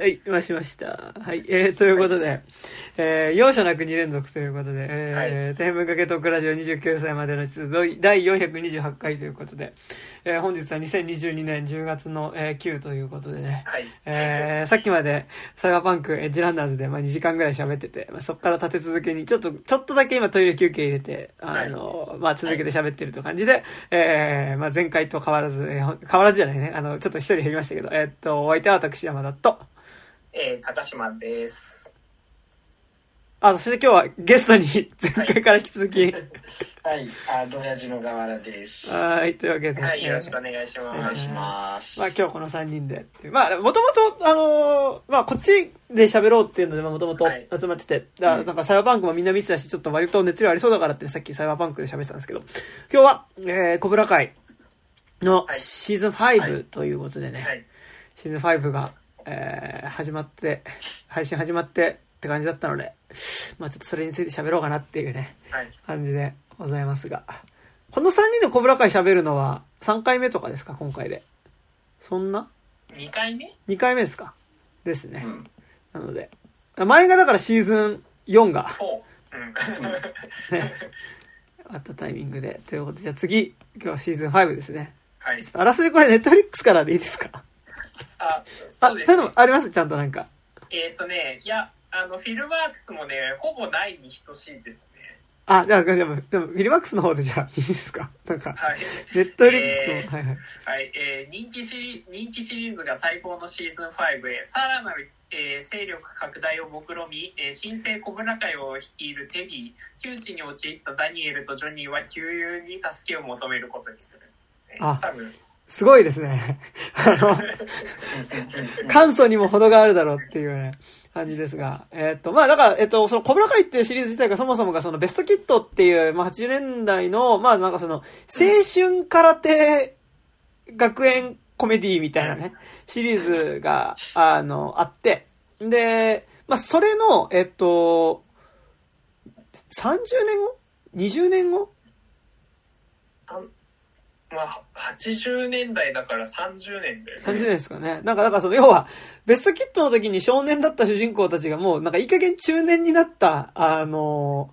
はい、ましました。はい、えー、ということで、えー、容赦なく2連続ということで、えー、天文かけトークラジオ29歳までの出動第428回ということで、えー、本日は2022年10月の、えー、9ということでね、はい。えー、さっきまでサイバーパンクエッジランナーズで、まあ、2時間ぐらい喋ってて、まあ、そこから立て続けに、ちょっと、ちょっとだけ今トイレ休憩入れて、あの、まあ、続けて喋ってるという感じで、えー、まあ、前回と変わらず、えー変わらずじゃないね、あの、ちょっと一人減りましたけど、えーっと、お相手は私山田と、えー、高島です。あ、そして今日はゲストに前回から引き続き、はい、あ、ドラジの河原です。おはい、というわけで、はい、よろしえーくお願いします。願いします。まあ今日この3人で。まあもともと、あのーまあこっちで喋ろうっていうので、もともとはい集まってて、だからなんかサイバーパンクもみんな見てたし、ちょっと割と熱量ありそうだからってさっきサイバーパンクで喋ってたんですけど、今日は、えー、コブラ会のはいシーズンはい5ということでね、はい。シーズン5が、えー、始まって、配信始まってって感じだったので、まあちょっとそれについて喋ろうかなっていうね、はい。感じでございますが。この3人でコブラ会喋るのは3回目とかですか今回で。そんな？2回目 ?2 回目ですか？ですね。うん。なので。前がだからシーズン4が、おうん。ね、あったタイミングで。ということで、じゃあ次、今日はシーズン5ですね。はいちょっ。とあらすじこれネットフリックスからでいいですか？あ、あ、そうです、そういうのねも。あります？ちゃんとなんか。えっ、とね、いや、あの、フィルマークスもね、ほぼないに等しいですね。あ、じゃあ、じゃあ、でも、でもフィルマックスの方でじゃあいいですか？なんか、はい。ネットフリックスも、えーはいはい。はい、えー人気シリ人気シリーズが待望のシーズン5へさらなる、えー勢力拡大を目論み、えー新生コブラ会を率いるテリー窮地に陥ったダニエルとジョニーは旧友に助けを求めることにする、えーあ多分すごいですね。あの、簡素にも程があるだろうっていうね、感じですが。えっと、まあだから、えっと、その、コブラ会っていうシリーズ自体がそもそもがそのベストキットっていう、まあ80年代の、まあなんかその、青春空手学園コメディみたいなね、シリーズが、あの、あって、で、まあそれの、えっと、30年後 ?20 年後？まあ80年代だから30年だよね30年ですかね。なんか、だからその、要は、ベストキットの時に少年だった主人公たちがもう、なんかいい加減中年になった、あの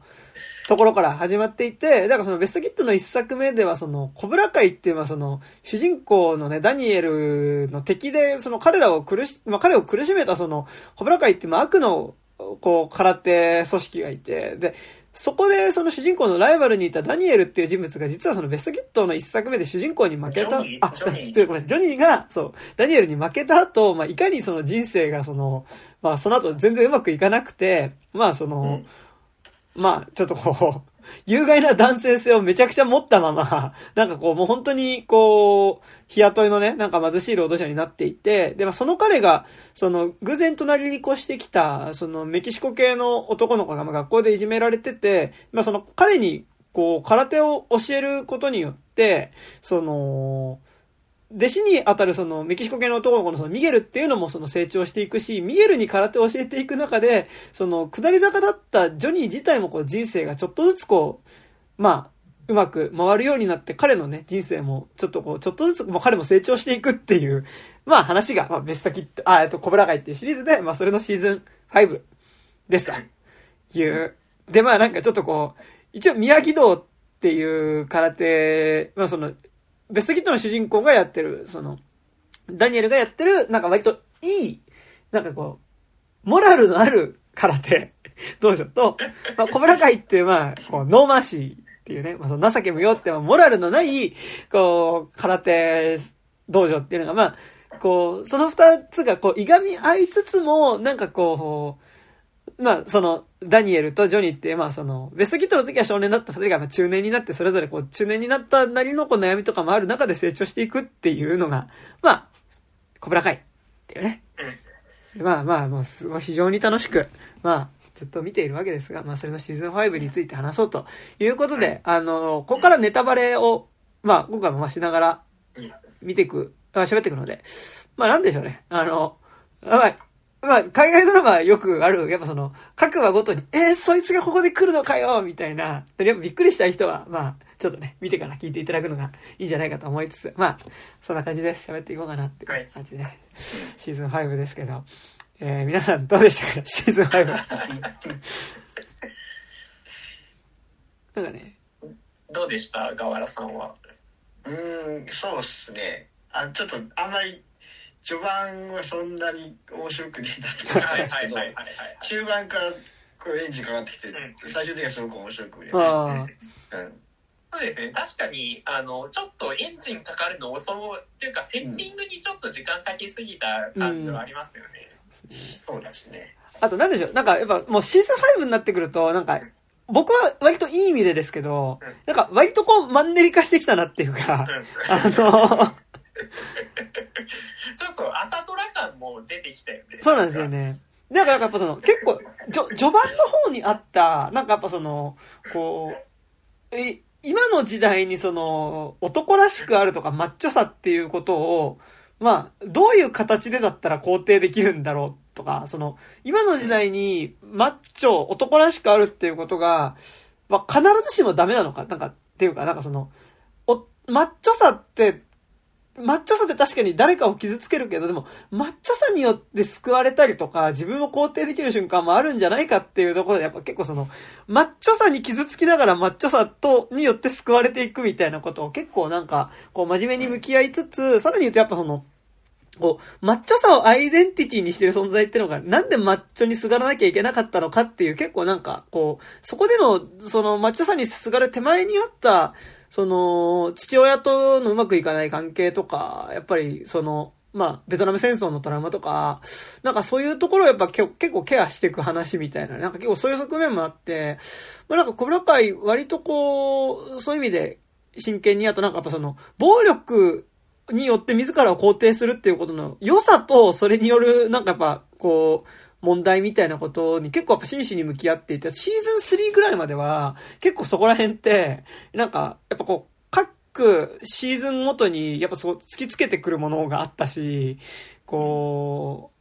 ところから始まっていて、だからそのベストキットの一作目ではその、コブラ会っていうのはその、主人公のね、ダニエルの敵で、その彼らを苦し、まあ彼を苦しめたその、コブラ会っていうまあ悪の、こう、空手組織がいて、で、そこでその主人公のライバルにいたダニエルっていう人物が実はそのベストキットの一作目で主人公に負けた、あ、ちょごめん、ジョニーが、そう、ダニエルに負けた後、まあ、いかにその人生がその、まあ、その後全然うまくいかなくて、まあ、その、まあ、ちょっとこう、有害な男性性をめちゃくちゃ持ったまま、なんかこう、もう本当に、こう、日雇いのね、なんか貧しい労働者になっていて、で、まあ、その彼が、その、偶然隣に越してきた、その、メキシコ系の男の子がま学校でいじめられてて、まあ、その、彼に、こう、空手を教えることによって、その、弟子に当たるそのメキシコ系の男の子のそのミゲルっていうのもその成長していくし、ミゲルに空手を教えていく中で、その下り坂だったジョニー自体もこう人生がちょっとずつこう、まあ、うまく回るようになって彼のね、人生もちょっとこう、ちょっとずつ、まあ彼も成長していくっていう、まあ話が、まあベストキット、あ、えっと、コブラ会っていうシリーズで、まあそれのシーズン5ですという。で、まあなんかちょっとこう、一応ミヤギ道っていう空手、まあその、ベストキットの主人公がやってる、その、ダニエルがやってる、なんか割といい、なんかこう、モラルのある空手 道場と、まあ、コブラ会って、まあ、こう、 no mercy っていうね、まあ、その情け無用って、モラルのない、こう、空手道場っていうのが、まあ、こう、その二つが、こう、いがみ合いつつも、なんかこう、まあ、その、ダニエルとジョニーって、まあ、その、ベストキットの時は少年だった二人が、まあ、中年になって、それぞれこう、中年になったなりのこう悩みとかもある中で成長していくっていうのが、まあ、コブラ会っていうね。まあまあ、もうすごい非常に楽しく、まあ、ずっと見ているわけですが、まあそれのシーズン5について話そうということで、あの、ここからネタバレを、まあ今回もまあしながら見ていく、あ喋っていくので、まあなんでしょうね。あの、まあ、まあ、海外ドラマよくある、やっぱその、各話ごとに、えー、そいつがここで来るのかよみたいな、やっぱびっくりした人は、まあ、ちょっとね、見てから聞いていただくのがいいんじゃないかと思いつつ、まあ、そんな感じで喋っていこうかなっていう感じで、シーズン5ですけど。えー、皆さんどうでしたか？シーズン5。なんかね。どうでした？河原さんは。うーん、そうっすね。あ、ちょっとあんまり序盤はそんなに面白くねえんだと思ったんですけど、中盤からこうエンジンかかってきて、最終的にはすごく面白く見れましたね。うんそうですね。確かにあのちょっとエンジンかかるの遅っていうかセッティングにちょっと時間かけすぎた感じはありますよね、うん、そうですね。あとなんでしょう。なんかやっぱもうシーズン5になってくるとなんか僕は割といい意味でですけど、うん、なんか割とこうマンネリ化してきたなっていうか、うん、あの ちょっと朝ドラ感も出てきたよね。そうなんですよね。なんかやっぱその、結構、じょ、序盤の方にあった、なんかやっぱその、こう、え、今の時代にその、男らしくあるとかマッチョさっていうことを、まあ、どういう形でだったら肯定できるんだろうとか、その、今の時代にマッチョ、男らしくあるっていうことが、まあ、必ずしもダメなのか、なんか、っていうか、なんかその、お、マッチョさってマッチョさって確かに誰かを傷つけるけど、でも、マッチョさによって救われたりとか、自分を肯定できる瞬間もあるんじゃないかっていうところで、やっぱ結構その、マッチョさに傷つきながらマッチョさと、によって救われていくみたいなことを結構なんか、こう真面目に向き合いつつ、さらに言うとやっぱその、こう、マッチョさをアイデンティティにしてる存在ってのが、なんでマッチョにすがらなきゃいけなかったのかっていう結構なんか、こう、そこでの、そのマッチョさにすがる手前にあった、その、父親とのうまくいかない関係とか、やっぱり、その、まあ、ベトナム戦争のトラウマとか、なんかそういうところをやっぱ結構ケアしていく話みたいな、なんか結構そういう側面もあって、まあなんか小倉会割とこう、そういう意味で真剣に、あとなんかやっぱその、暴力によって自らを肯定するっていうことの良さと、それによる、なんかやっぱ、こう、問題みたいなことに結構やっぱ真摯に向き合っていて、シーズン3ぐらいまでは、結構そこら辺って、なんか、やっぱこう、各シーズンごとに、やっぱそう、突きつけてくるものがあったし、こ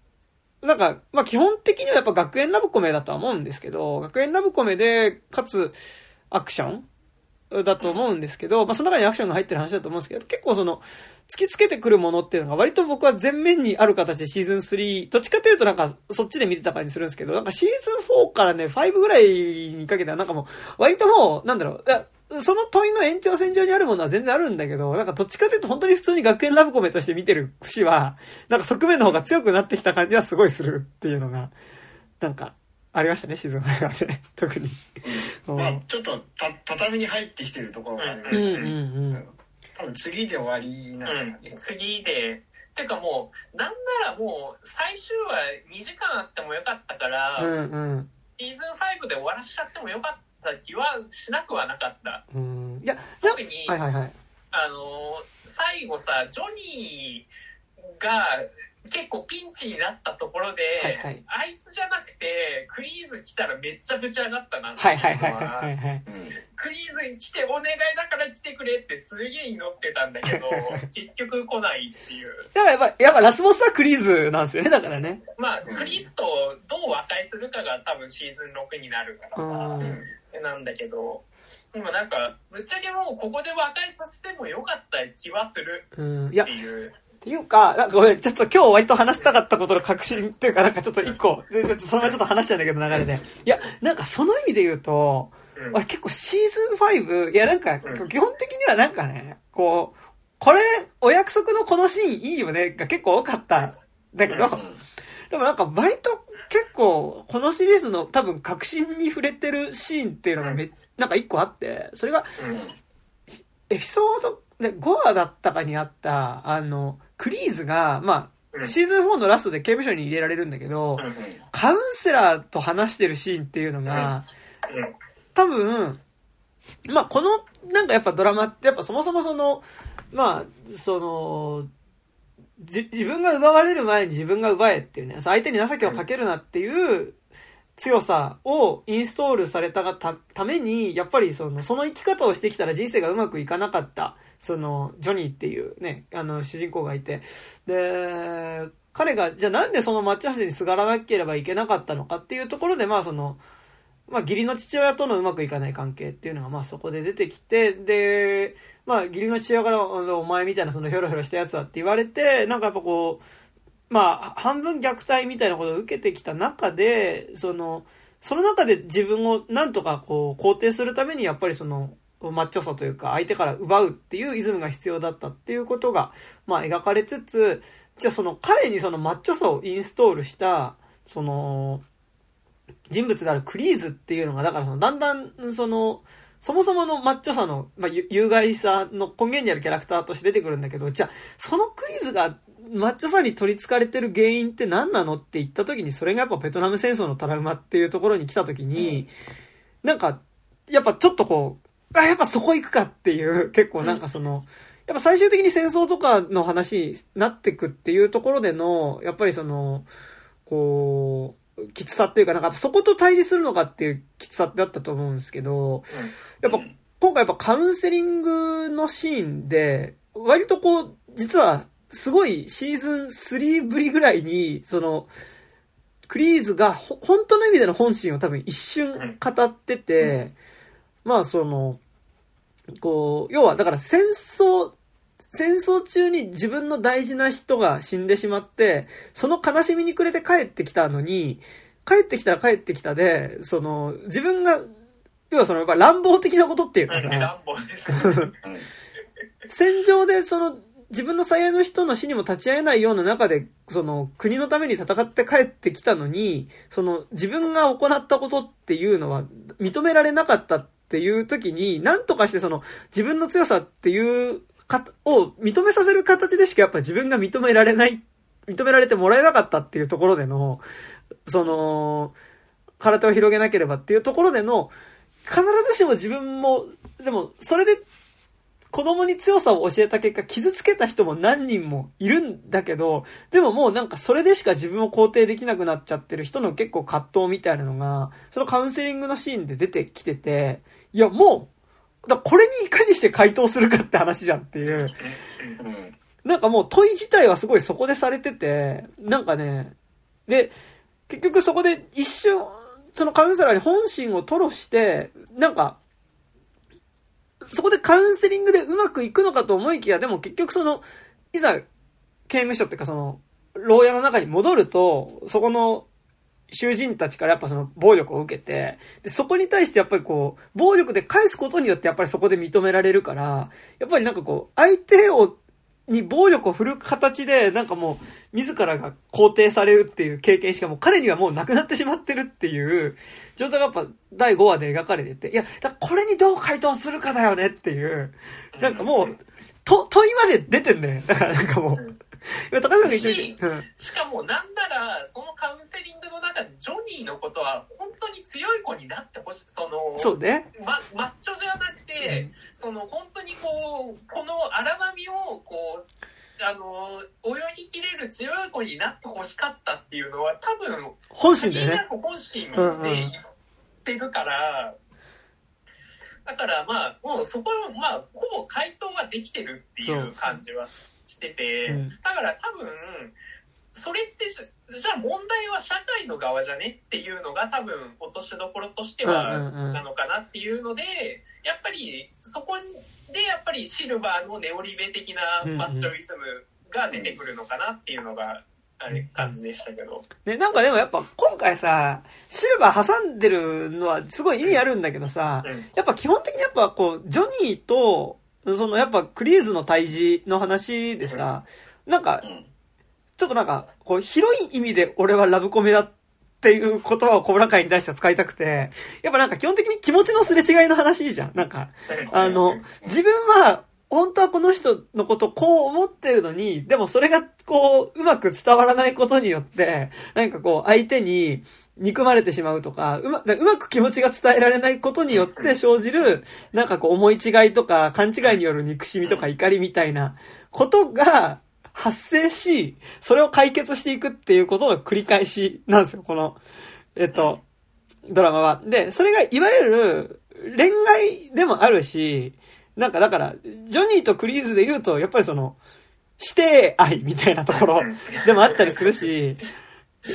う、なんか、まあ基本的にはやっぱ学園ラブコメだとは思うんですけど、学園ラブコメで、かつ、アクションだと思うんですけど、まあその中にアクションが入ってる話だと思うんですけど、結構その、突きつけてくるものっていうのが割と僕は前面にある形でシーズン3、どっちかというとなんかそっちで見てた感じするんですけど、なんかシーズン4からね、5ぐらいにかけてはなんかもう、割ともう、なんだろう、その問いの延長線上にあるものは全然あるんだけど、なんかどっちかというと本当に普通に学園ラブコメとして見てる節は、なんか側面の方が強くなってきた感じはすごいするっていうのが、なんか、ありましたね、シーズン5はね、特に。まあ、ちょっとた、畳に入ってきてるところがありますね。うんうんうん。多分次で終わりなんですかね。うん、次で、ていうかもう、なんならもう、最終話2時間あってもよかったから、うんうん、シーズン5で終わらしちゃってもよかった気はしなくはなかった。うん、いや、特に、はいはいはい、あの、最後さ、ジョニーが、結構ピンチになったところで、はいはい、あいつじゃなくて、クリーズ来たらめっちゃぶち上がったなっていうのは、クリーズ来てお願いだから来てくれってすげえ祈ってたんだけど、結局来ないっていう。だからやっぱ、やっぱラスボスはクリーズなんですよね、だからね。まあ、クリーズとどう和解するかが多分シーズン6になるからさ、なんだけど、でもなんか、ぶっちゃけもうここで和解させてもよかった気はするっていう。っていうか、なんかごめん、ちょっと今日割と話したかったことの確信っていうか、なんかちょっと一個、そのままちょっと話しちゃうんだけど流れで。いや、なんかその意味で言うと、うん、結構シーズン5、いやなんか、基本的にはなんかね、こう、これ、お約束のこのシーンいいよね、が結構多かったんだけど、でもなんか割と結構、このシリーズの多分確信に触れてるシーンっていうのがめ、なんか一個あって、それが、エピソード、で、5話だったかにあった、あの、クリーズが、まあ、シーズン4のラストで刑務所に入れられるんだけど、カウンセラーと話してるシーンっていうのが、多分、まあ、この、なんかやっぱドラマって、やっぱそもそもその、まあ、その、じ、自分が奪われる前に自分が奪えっていうね、相手に情けをかけるなっていう強さをインストールされたがたために、やっぱりその、その生き方をしてきたら人生がうまくいかなかったその、ジョニーっていうね、あの、主人公がいて、で、彼が、じゃあなんでその抹茶橋にすがらなければいけなかったのかっていうところで、まあその、まあ義理の父親とのうまくいかない関係っていうのがまあそこで出てきて、で、まあ義理の父親からお前みたいなそのヒョロヒョロしたやつだって言われて、なんかやっぱこう、まあ、半分虐待みたいなことを受けてきた中で、その、その中で自分をなんとかこう肯定するためにやっぱりそのマッチョさというか相手から奪うっていうイズムが必要だったっていうことがまあ描かれつつじゃあその彼にそのマッチョさをインストールしたその人物であるクリーズっていうのがだからそのだんだんそのそもそものマッチョさの、まあ、有害さの根源にあるキャラクターとして出てくるんだけど、じゃあ、そのクリーズがマッチョさに取り憑かれてる原因って何なのって言った時に、それがやっぱベトナム戦争のトラウマっていうところに来た時に、なんか、やっぱちょっとこう、あ、やっぱそこ行くかっていう、結構なんかその、やっぱ最終的に戦争とかの話になってくっていうところでの、やっぱりその、こう、きつさっていうか、なんかそこと対峙するのかっていうきつさってあったと思うんですけど、やっぱ今回やっぱカウンセリングのシーンで、割とこう、実はすごいシーズン3ぶりぐらいに、その、クリーズが本当の意味での本心を多分一瞬語ってて、まあその、こう、要はだから戦争、戦争中に自分の大事な人が死んでしまって、その悲しみに暮れて帰ってきたのに、帰ってきたら帰ってきたで、その、自分が、要はその、やっぱ乱暴的なことっていうかさ、乱暴です、戦場でその、自分の最愛の人の死にも立ち会えないような中で、その国のために戦って帰ってきたのに、その自分が行ったことっていうのは認められなかったっていう時に、なんとかしてその自分の強さっていうか、を認めさせる形でしかやっぱ自分が認められない、認められてもらえなかったっていうところでの、その、空手を広げなければっていうところでの、必ずしも自分も、でも、それで子供に強さを教えた結果、傷つけた人も何人もいるんだけど、でももうなんかそれでしか自分を肯定できなくなっちゃってる人の結構葛藤みたいなのが、そのカウンセリングのシーンで出てきてて、いやもう、だこれにいかにして回答するかって話じゃんっていう。なんかもう問い自体はすごいそこでされてて、なんかね、で、結局そこで一瞬、そのカウンセラーに本心を吐露して、なんか、そこでカウンセリングでうまくいくのかと思いきや、でも結局その、いざ、刑務所っていうかその、牢屋の中に戻ると、そこの囚人たちからやっぱその暴力を受けて、で、そこに対してやっぱりこう、暴力で返すことによってやっぱりそこで認められるから、やっぱりなんかこう、相手をに暴力を振る形で、なんかもう、自らが肯定されるっていう経験しかもう彼にはもうなくなってしまってるっていう状態がやっぱ第5話で描かれてて、いや、だこれにどう回答するかだよねっていう、なんかもう、と、問いまで出てんね。だからなんかもう、高島が言ってしかもなんならそのカウンセリングの中でジョニーのことは本当に強い子になってほしい。そのそうね、ま、マッチョじゃなくて、うん、その本当にこうこの荒波をこうあの泳ぎきれる強い子になってほしかったっていうのは多分本心でね。本心で言ってるから、だからまあもうそこまあほぼ回答ができてるっていう感じはしてて、うん、だから多分それってじゃあ問題は社会の側じゃねっていうのが多分落としどころとしてはなのかなっていうので、やっぱりそこでやっぱりシルバーのネオリベ的なマッチョイズムが出てくるのかなっていうのがあれ感じでしたけど。ね、なんかでもやっぱ今回さ、シルバー挟んでるのはすごい意味あるんだけどさ、うん、やっぱ基本的にやっぱこう、ジョニーと、そのやっぱクリーズの退治の話でさ、なんか、ちょっとなんか、こう、広い意味で俺はラブコメだっていう言葉を小村会に対しては使いたくて、やっぱなんか基本的に気持ちのすれ違いの話じゃん。なんか、あの、自分は、本当はこの人のことこう思ってるのに、でもそれがこう、うまく伝わらないことによって、なんかこう、相手に、憎まれてしまうとか、うま、うまく気持ちが伝えられないことによって生じる、なんかこう思い違いとか、勘違いによる憎しみとか怒りみたいなことが発生し、それを解決していくっていうことの繰り返しなんですよ、この、えっと、ドラマは。で、それがいわゆる恋愛でもあるし、なんかだから、ジョニーとクリーズで言うと、やっぱりその、指定愛みたいなところでもあったりするし、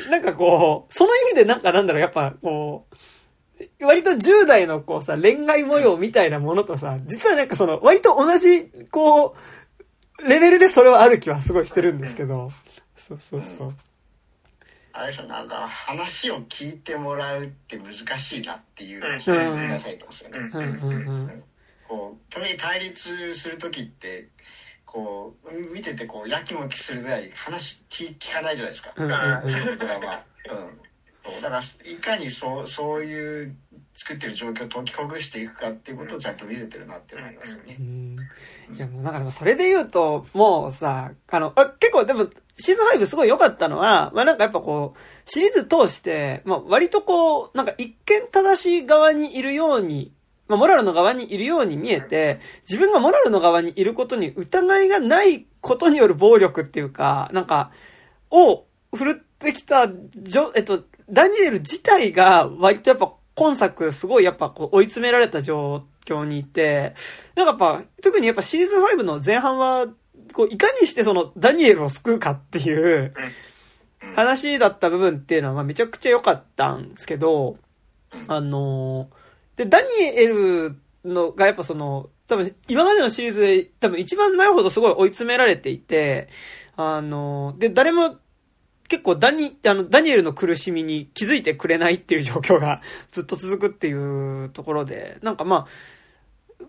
なんかこう、その意味でなんかなんだろう、やっぱこう、割と10代のこうさ、恋愛模様みたいなものとさ、実はなんかその、割と同じ、こう、レベルでそれはある気はすごいしてるんですけど、そうそうそう。うん、あれでしょ、なんか話を聞いてもらうって難しいなっていう気がされてますよね。こう、基本的に対立する時って、こう、見ててこう、やきもきするぐらい話聞聞かないじゃないですか。ドラマ。うん。だから、いかにそう、そういう作ってる状況を解きほぐしていくかっていうことをちゃんと見せてるなって思いますよね。いやもうなんかでもそれで言うと、もうさ、あの、あ結構でもシーズン5すごい良かったのは、まあなんかやっぱこう、シリーズ通して、まあ割とこう、なんか一見正しい側にいるように、まあモラルの側にいるように見えて、自分がモラルの側にいることに疑いがないことによる暴力っていうか、なんか、を振るってきた、じょ、えっと、ダニエル自体が割とやっぱ今作すごいやっぱこう追い詰められた状況にいて、なんかやっぱ、特にやっぱシーズン5の前半は、こう、いかにしてそのダニエルを救うかっていう話だった部分っていうのはまあめちゃくちゃ良かったんですけど、あので、ダニエルのがやっぱその、多分今までのシリーズで多分一番ないほどすごい追い詰められていて、あので、誰も結構ダニ、あの、ダニエルの苦しみに気づいてくれないっていう状況がずっと続くっていうところで、なんかまあ、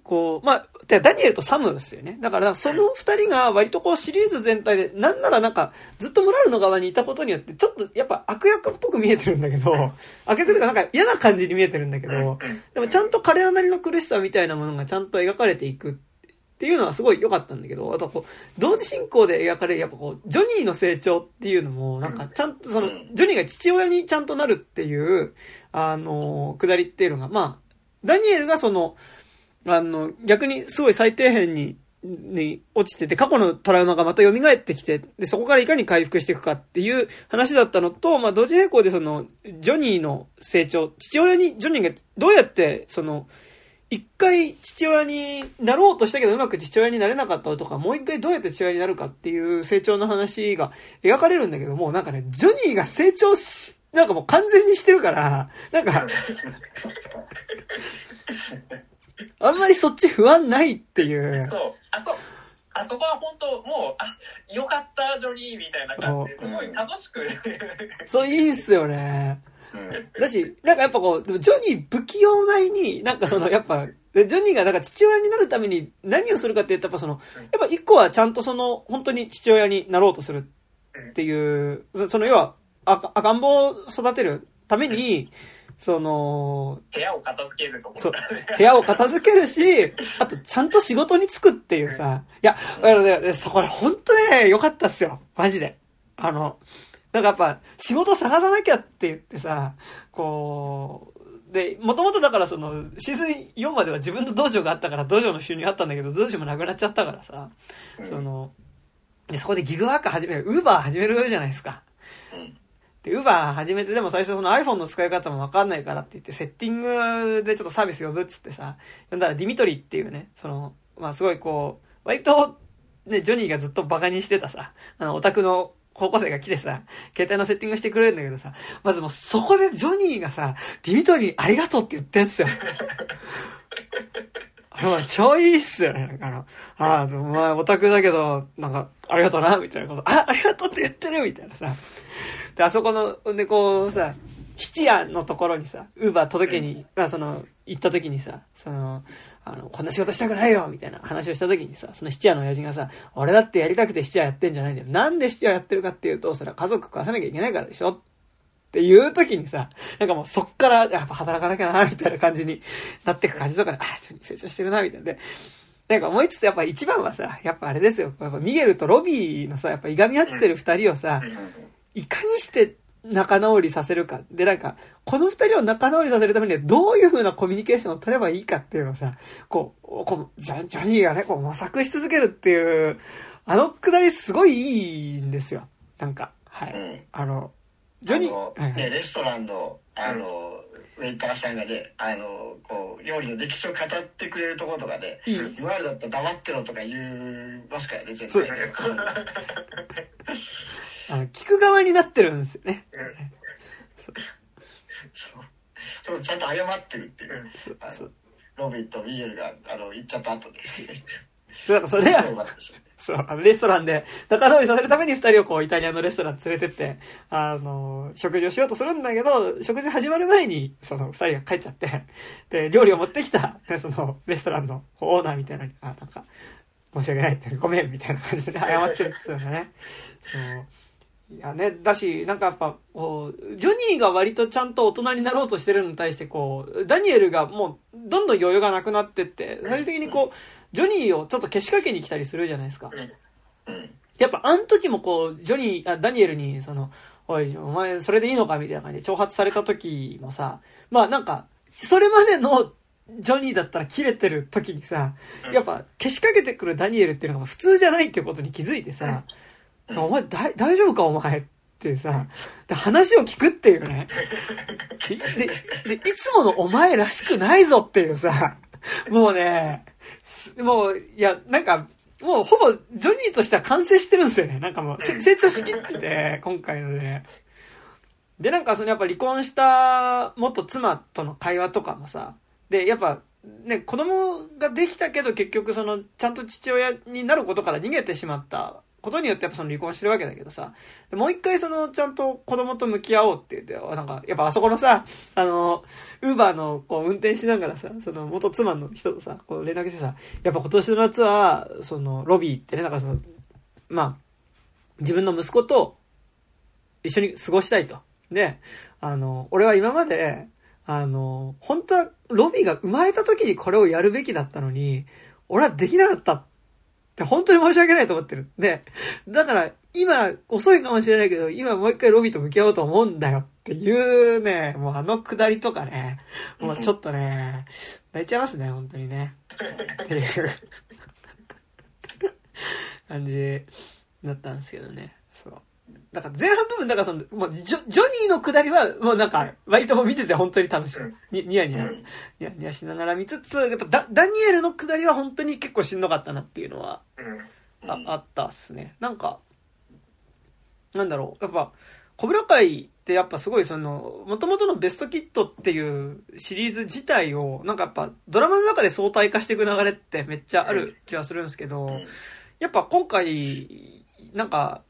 こう、まあ、ダニエルとサムですよね。だから、その二人が割とこうシリーズ全体で、なんならなんか、ずっとモラルの側にいたことによって、ちょっとやっぱ悪役っぽく見えてるんだけど、悪役というかなんか嫌な感じに見えてるんだけど、でもちゃんと彼らなりの苦しさみたいなものがちゃんと描かれていくっていうのはすごい良かったんだけど、あとこう、同時進行で描かれる、やっぱこう、ジョニーの成長っていうのも、なんかちゃんとその、ジョニーが父親にちゃんとなるっていう、あの、くだりっていうのが、まあ、ダニエルがその、あの、逆にすごい最底辺に、に落ちてて、過去のトラウマがまた蘇ってきて、で、そこからいかに回復していくかっていう話だったのと、まあ、同時並行でその、ジョニーの成長、父親に、ジョニーがどうやって、その、一回父親になろうとしたけどうまく父親になれなかったとか、もう一回どうやって父親になるかっていう成長の話が描かれるんだけども、なんかね、ジョニーが成長し、なんかもう完全にしてるから、なんか あんまりそっち不安ないっていう。そう。あ、そう。あそこは本当もう、あ、よかった、ジョニーみたいな感じですごい楽しく。そう、いいっすよね。だし、なんかやっぱこう、でもジョニー不器用なりに、なんかその、やっぱ、ジョニーがなんか父親になるために何をするかって言ったら、やっぱその、やっぱ一個はちゃんとその、本当に父親になろうとするっていう、その要は、赤ん坊を育てるために、その、部屋を片付けるところ、部屋を片付けるし、あとちゃんと仕事に就くっていうさ、いや、あのね、そこで本当ね、良かったっすよ。マジで。あの、なんかやっぱ、仕事探さなきゃって言ってさ、こう、で、もともとだからその、シーズン4までは自分の道場があったから、道場の収入あったんだけど、道場もなくなっちゃったからさ、その、で、そこでギグワーク始める、ウーバー始めるじゃないですか。で、ウーバー始めて、でも最初その iPhone の使い方もわかんないからって言って、セッティングでちょっとサービス呼ぶっつってさ、呼んだらディミトリっていうね、その、まあすごいこう、割と、ね、ジョニーがずっとバカにしてたさ、あの、オタクの高校生が来てさ、携帯のセッティングしてくれるんだけどさ、まずもうそこでジョニーがさ、ディミトリーありがとうって言ってんすよ。あれは超いいっすよね。なんかあの、ああ、お前オタクだけど、なんか、ありがとうな、みたいなこと、あ、ありがとうって言ってるみたいなさ。で、あそこの、で、こうさ、七夜のところにさ、ウーバー届けに、まあその、行った時にさ、その、あの、こんな仕事したくないよみたいな話をした時にさ、その七夜の親父がさ、俺だってやりたくて七夜やってんじゃないんだよ。なんで七夜やってるかっていうと、それは家族食わさなきゃいけないからでしょっていう時にさ、なんかもうそっから、やっぱ働かなきゃな、みたいな感じになっていく感じとかで、あ、一緒に成長してるな、みたいな。で、なんか思いつつやっぱ一番はさ、やっぱあれですよ。やっぱミゲルとロビーのさ、やっぱいがみ合ってる二人をさ、いかにして仲直りさせるか。で、なんか、この二人を仲直りさせるためにはどういう風なコミュニケーションを取ればいいかっていうのをさ、こう、こうジョジョニーがね、こう模索し続けるっていう、あのくだりすごいいいんですよ。なんか、はい。うん、あの、ジョニー、はいはい、レストランの、あの、ウェイターさんがね、あの、こう、料理の歴史を語ってくれるところとかで、いい今までだったら黙ってろとか言いますからね、全然。そう あの、聞く側になってるんですよね。そう。でもちゃんと謝ってるっていう。そう。ロビンとミゲルが、あの、言っちゃった後で。そう、それは、そう、あの、レストランで仲直りさせるために二人をこう、イタリアのレストラン連れてって、あの、食事をしよう。とするんだけど、食事始まる前に、その、二人が帰っちゃって、で、料理を持ってきた、その、レストランのオーナーみたいなに、あ、なんか、申し訳ないって、ごめん、みたいな感じで謝ってるんですよね。そう。いやね、だし、なんかやっぱ、こう、ジョニーが割とちゃんと大人になろうとしてるのに対して、こう、ダニエルがもう、どんどん余裕がなくなってって、最終的にこう、ジョニーをちょっとけしかけに来たりするじゃないですか。やっぱあの時もこう、ジョニー、あ、ダニエルに、その、おい、お前それでいいのかみたいな感じで挑発された時もさ、まあなんか、それまでのジョニーだったら切れてる時にさ、やっぱ、けしかけてくるダニエルっていうのが普通じゃないってことに気づいてさ、お前大丈夫かお前ってさ、で話を聞くっていうね。で、で、いつものお前らしくないぞっていうさ、もうね、もう、いや、なんか、もうほぼジョニーとしては完成してるんですよね。なんかもう、成長しきってて、今回ので。で、なんかそのやっぱ離婚した元妻との会話とかもさ、で、やっぱ、ね、子供ができたけど結局その、ちゃんと父親になることから逃げてしまったことによってやっぱその離婚してるわけだけどさ、もう一回そのちゃんと子供と向き合おうって言って、なんか、やっぱあそこのさ、あの、ウーバーのこう運転しながらさ、その元妻の人とさ、こう連絡してさ、やっぱ今年の夏は、そのロビーってね、なんかその、まあ、自分の息子と一緒に過ごしたいと。で、あの、俺は今まで、あの、本当はロビーが生まれた時にこれをやるべきだったのに、俺はできなかったて本当に申し訳ないと思ってる。で、だから今遅いかもしれないけど、今もう一回ロビーと向き合おうと思うんだよっていうね、もうあのくだりとかね、もうちょっとね、泣いちゃいますね、本当にね。っていう感じだったんですけどね。だから前半部分、だからその、もうジョ、ジョニーのくだりは、もうなんか、割と見てて本当に楽しい。に、ニヤニヤ、ニヤニヤしながら見つつ、やっぱダダニエルのくだりは本当に結構しんどかったなっていうのは、ああったっすね。なんか、なんだろう、やっぱ、コブラ会ってやっぱすごいその、元々のベストキットっていうシリーズ自体を、なんかやっぱドラマの中で相対化していく流れってめっちゃある気はするんですけど、やっぱ今回、なんか、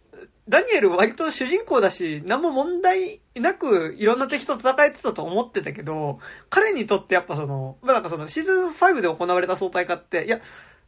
ダニエル割と主人公だし、何も問題なくいろんな敵と戦えてたと思ってたけど、彼にとってやっぱその、まあ、なんかそのシーズン5で行われた相対化って、いや、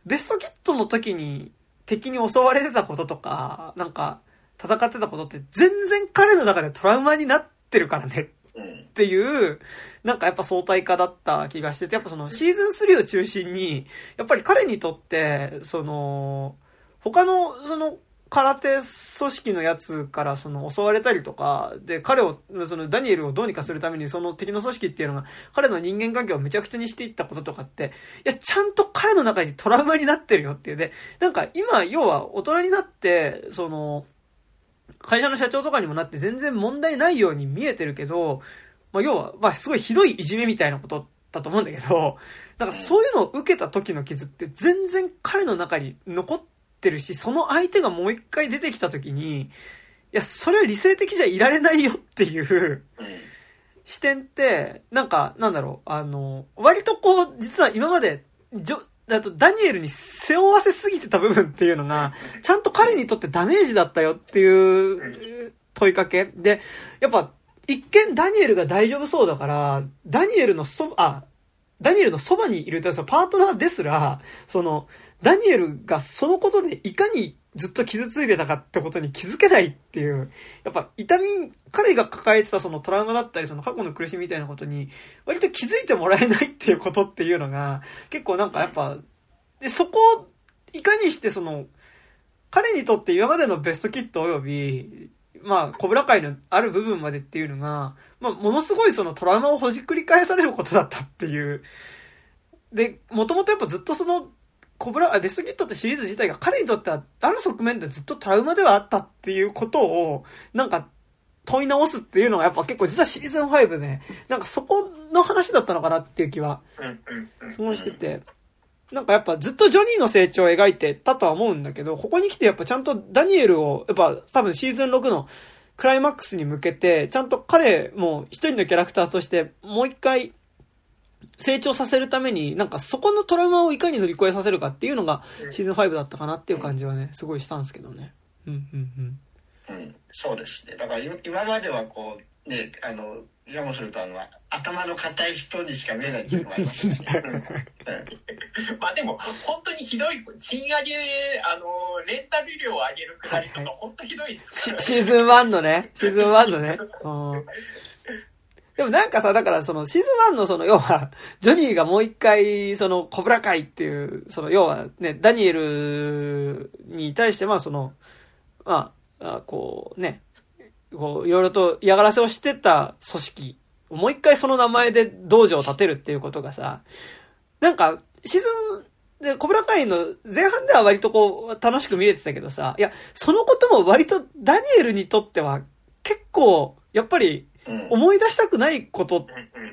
ベストキットの時に敵に襲われてたこととか、なんか戦ってたことって全然彼の中でトラウマになってるからね。っていう、なんかやっぱ相対化だった気がしてて、やっぱそのシーズン3を中心に、やっぱり彼にとって、その、他の、その、空手組織のやつからその襲われたりとか、で、彼を、そのダニエルをどうにかするためにその敵の組織っていうのが彼の人間関係をめちゃくちゃにしていったこととかって、いや、ちゃんと彼の中にトラウマになってるよっていう。で、なんか今、要は大人になって、その、会社の社長とかにもなって全然問題ないように見えてるけど、まあ要は、まあすごいひどいいじめみたいなことだと思うんだけど、なんかそういうのを受けた時の傷って全然彼の中に残ってってるし、その相手がもう一回出てきた時に、いや、それは理性的じゃいられないよっていう視点って、なんか、なんだろう、あの、割とこう、実は今まで、じょ、だとダニエルに背負わせすぎてた部分っていうのが、ちゃんと彼にとってダメージだったよっていう問いかけ。で、やっぱ、一見ダニエルが大丈夫そうだから、ダニエルのそ、あ、ダニエルのそばにいると、そのパートナーですら、その、ダニエルがそのことでいかにずっと傷ついてたかってことに気づけないっていう、やっぱ痛み、彼が抱えてたそのトラウマだったり、その過去の苦しみみたいなことに、割と気づいてもらえないっていうことっていうのが、結構なんかやっぱ、で、そこをいかにしてその、彼にとって今までのベストキット及び、まあ、コブラ界のある部分までっていうのが、まあ、ものすごいそのトラウマをほじくり返されることだったっていう。で、もともとやっぱずっとそのコブラ、ベストキットってシリーズ自体が彼にとってはある側面でずっとトラウマではあったっていうことを、なんか問い直すっていうのがやっぱ結構実はシーズン5ね、なんかそこの話だったのかなっていう気は、すごいしてて。なんかやっぱずっとジョニーの成長を描いてたとは思うんだけど、ここに来てやっぱちゃんとダニエルを、やっぱ多分シーズン6のクライマックスに向けて、ちゃんと彼も一人のキャラクターとしてもう一回成長させるために、なんかそこのトラウマをいかに乗り越えさせるかっていうのがシーズン5だったかなっていう感じはね、すごいしたんですけどね。うんうんうん。うん、そうですね。だから今まではこう、ね、あの、やもするとあの、頭の硬い人にしか見えないっていうのもありま すね。まあでも、本当にひどい、賃上げ、あの、レンタル料を上げるくらいとか、本当ひどいですから、ね、シーズン1のね、シーズン1のね。でもなんかさ、だからそのシーズン1のその要は、ジョニーがもう一回そのコブラ会っていう、その要はね、ダニエルに対してまあその、まあ、こうね、こういろいろと嫌がらせをしてた組織、もう一回その名前で道場を建てるっていうことがさ、なんか、シーズンで、コブラ会の前半では割とこう、楽しく見れてたけどさ、いや、そのことも割とダニエルにとっては結構、やっぱり思い出したくないこと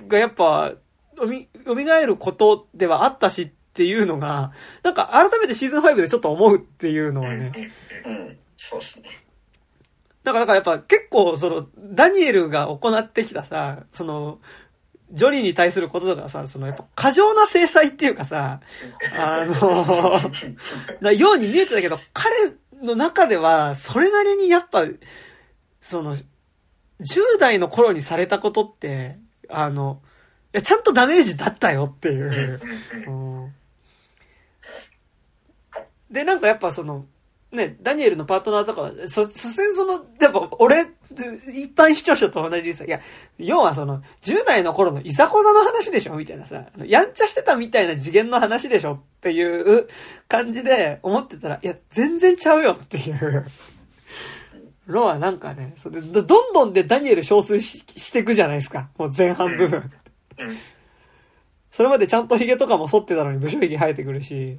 がやっぱ、蘇ることではあったしっていうのが、なんか改めてシーズン5でちょっと思うっていうのはね。うん、そうっすね。だから、やっぱ結構その、ダニエルが行ってきたさ、その、ジョニーに対することとかさ、そのやっぱ過剰な制裁っていうかさ、あの、なように見えてたけど、彼の中では、それなりにやっぱ、その、10代の頃にされたことって、あの、いや、ちゃんとダメージだったよっていう。うん、で、なんかやっぱその、ね、ダニエルのパートナーとかは、そ、所詮その、やっぱ俺、一般視聴者と同じでさ、いや、要はその、10代の頃のいざこざの話でしょみたいなさ、やんちゃしてたみたいな次元の話でしょっていう感じで思ってたら、いや、全然ちゃうよっていう。ロはなんかね、それで、どんどんでダニエル憔悴ししていくじゃないですか。もう前半部分。それまでちゃんと髭とかも剃ってたのに武将髭生えてくるし、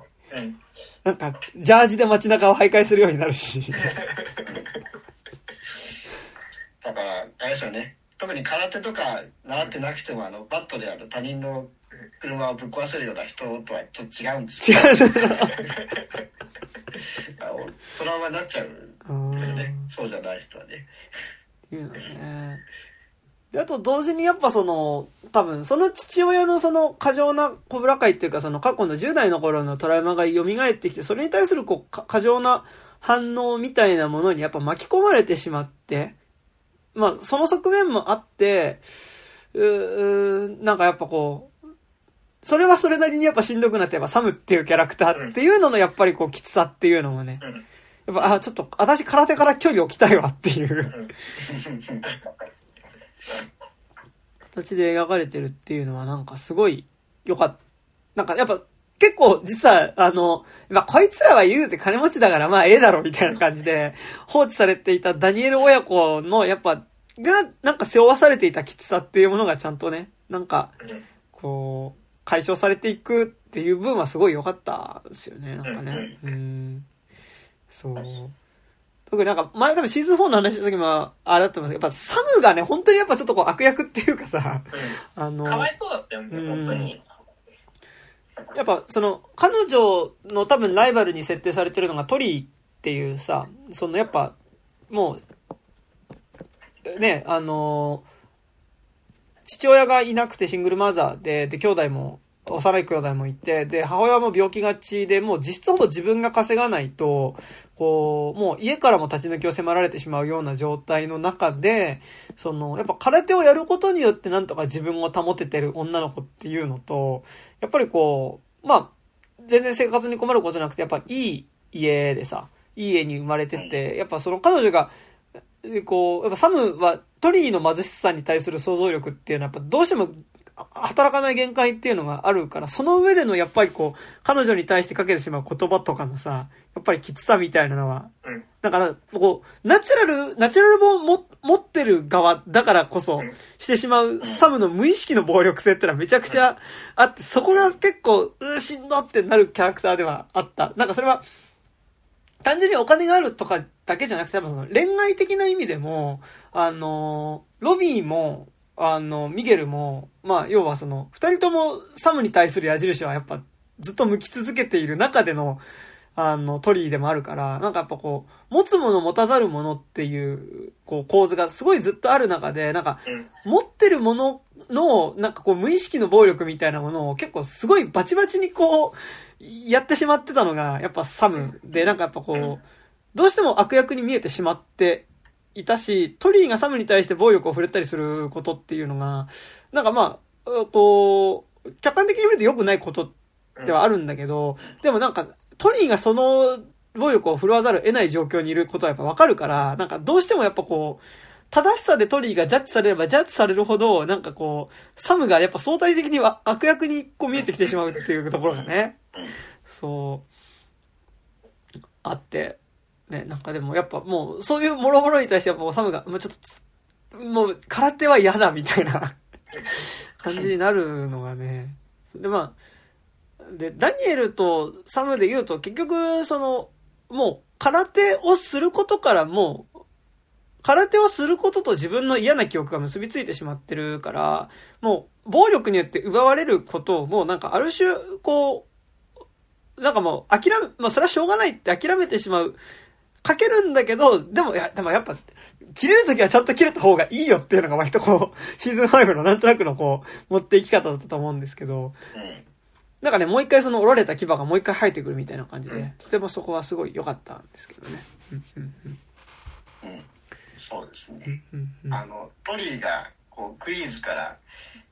なんか、ジャージで街中を徘徊するようになるし。だから、あれですよね。特に空手とか習ってなくても、あの、バットである他人の車をぶっ壊せるような人とはちょっと違うんですよ。違う。トラウマになっちゃうんですよね。そうじゃない人はね。いうのね。で、あと同時にやっぱその、多分その父親のその過剰な小倉会っていうかその過去の10代の頃のトラウマが蘇ってきて、それに対するこう過剰な反応みたいなものにやっぱ巻き込まれてしまって、まあその側面もあって、うーなんかやっぱこう、それはそれなりにやっぱしんどくなって、やっぱサムっていうキャラクターっていうののやっぱりこうきつさっていうのもね、やっぱ、あ、ちょっと私空手から距離を置きたいわっていう。形で描かれてるっていうのはなんかすごい良かった。なんかやっぱ結構実はあの、まあ、こいつらは言うて金持ちだからまあええだろみたいな感じで放置されていたダニエル親子のやっぱがなんか背負わされていたきつさっていうものがちゃんとね、なんかこう解消されていくっていう分はすごい良かったですよね。なんかね。うん。そう。特になんか、前多分シーズン4の話した時も、あれだったんですけど、やっぱサムがね、本当にやっぱちょっとこう悪役っていうかさ、うん、あの、かわいそうだったよね、本当に。やっぱその、彼女の多分ライバルに設定されてるのがトリーっていうさ、そのやっぱ、もう、ね、あの、父親がいなくてシングルマザーで、で、兄弟も幼い兄弟もいて、で、母親も病気がちで、もう実質ほぼ自分が稼がないと、こう、もう家からも立ち退きを迫られてしまうような状態の中で、その、やっぱ空手をやることによってなんとか自分を保ててる女の子っていうのと、やっぱりこう、まあ、全然生活に困ることなくて、やっぱいい家でさ、いい家に生まれてて、やっぱその彼女が、こう、やっぱサムはトリーの貧しさに対する想像力っていうのはやっぱどうしても働かない限界っていうのがあるから、その上でのやっぱりこう、彼女に対してかけてしまう言葉とかのさ、やっぱりきつさみたいなのは、うん、だから、こう、ナチュラル、ナチュラル本も持ってる側だからこそ、してしまうサムの無意識の暴力性ってのはめちゃくちゃあって、そこが結構、うーしんどってなるキャラクターではあった。なんかそれは、単純にお金があるとかだけじゃなくて、やっぱその恋愛的な意味でも、あの、ロビーも、あの、ミゲルも、まあ、要はその、二人ともサムに対する矢印はやっぱずっと向き続けている中での、あの、トリーでもあるから、なんかやっぱこう、持つもの持たざるものっていう、こう、構図がすごいずっとある中で、なんか、持ってるものの、なんかこう無意識の暴力みたいなものを結構すごいバチバチにこう、やってしまってたのが、やっぱサムで、なんかやっぱこう、どうしても悪役に見えてしまっていたし、トリーがサムに対して暴力を触れたりすることっていうのが、なんかまあ、こう、客観的に見ると良くないことではあるんだけど、でもなんか、トリーがその暴力を振るわざるを得ない状況にいることはやっぱわかるから、なんかどうしてもやっぱこう、正しさでトリーがジャッジされればジャッジされるほど、なんかこう、サムがやっぱ相対的には悪役にこう見えてきてしまうっていうところがね、そう、あって、ね、なんかでもやっぱもう、そういうもろもろに対してはもうサムが、もうちょっと、もう空手は嫌だみたいな 感じになるのがね、でまあ、で、ダニエルとサムで言うと結局、その、もう空手をすることからもう空手をすることと自分の嫌な記憶が結びついてしまってるから、もう、暴力によって奪われることをもうなんかある種、こう、なんかもう諦め、まあそれはしょうがないって諦めてしまう。かけるんだけど、でも、いや、でもやっぱ、切れるときはちゃんと切れた方がいいよっていうのが割とこう、シーズン5のなんとなくのこう、持っていき方だったと思うんですけど、なんかね、もう一回その折られた牙がもう一回生えてくるみたいな感じで、とてもそこはすごい良かったんですけどね。うんうんうん。うんそうですね。あの、トリーが、こう、クリーズから、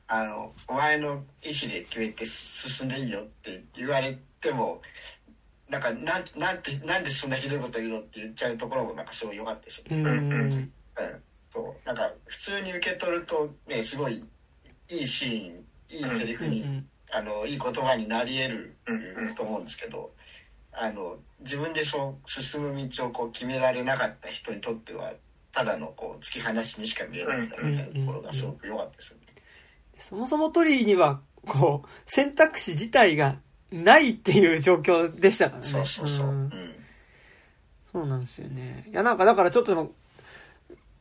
あの、お前の意思で決めて進んでいいよって言われても、なんか、なん、なんて、なんでそんなひどいこと言うのって言っちゃうところもなんかすごい良かったでしょ。うん。うん。そう。なんか、普通に受け取ると、ね、すごい、いいシーン、いいセリフに、うん、あの、いい言葉になり得ると思うんですけど、あの、自分でそう進む道をこう決められなかった人にとっては、ただのこう突き放しにしか見えないみたいなところがすごく良かったですよね。そもそもトリーには、こう、選択肢自体がないっていう状況でしたからね。そうそうそう。うん、そうなんですよね。いや、なんかだからちょっと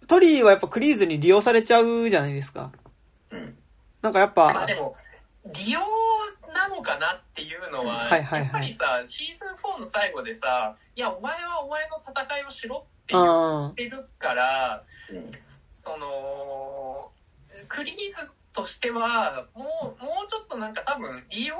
トリーはやっぱクリーズに利用されちゃうじゃないですか。うん。なんかやっぱ。まあでも、利用なのかなっていうのは、はいはいはい、やっぱりさ、シーズン4の最後でさ、いや、お前はお前の戦いをしろってって言ってるから、そのクリーズとしてはもうもうちょっとなんか多分利用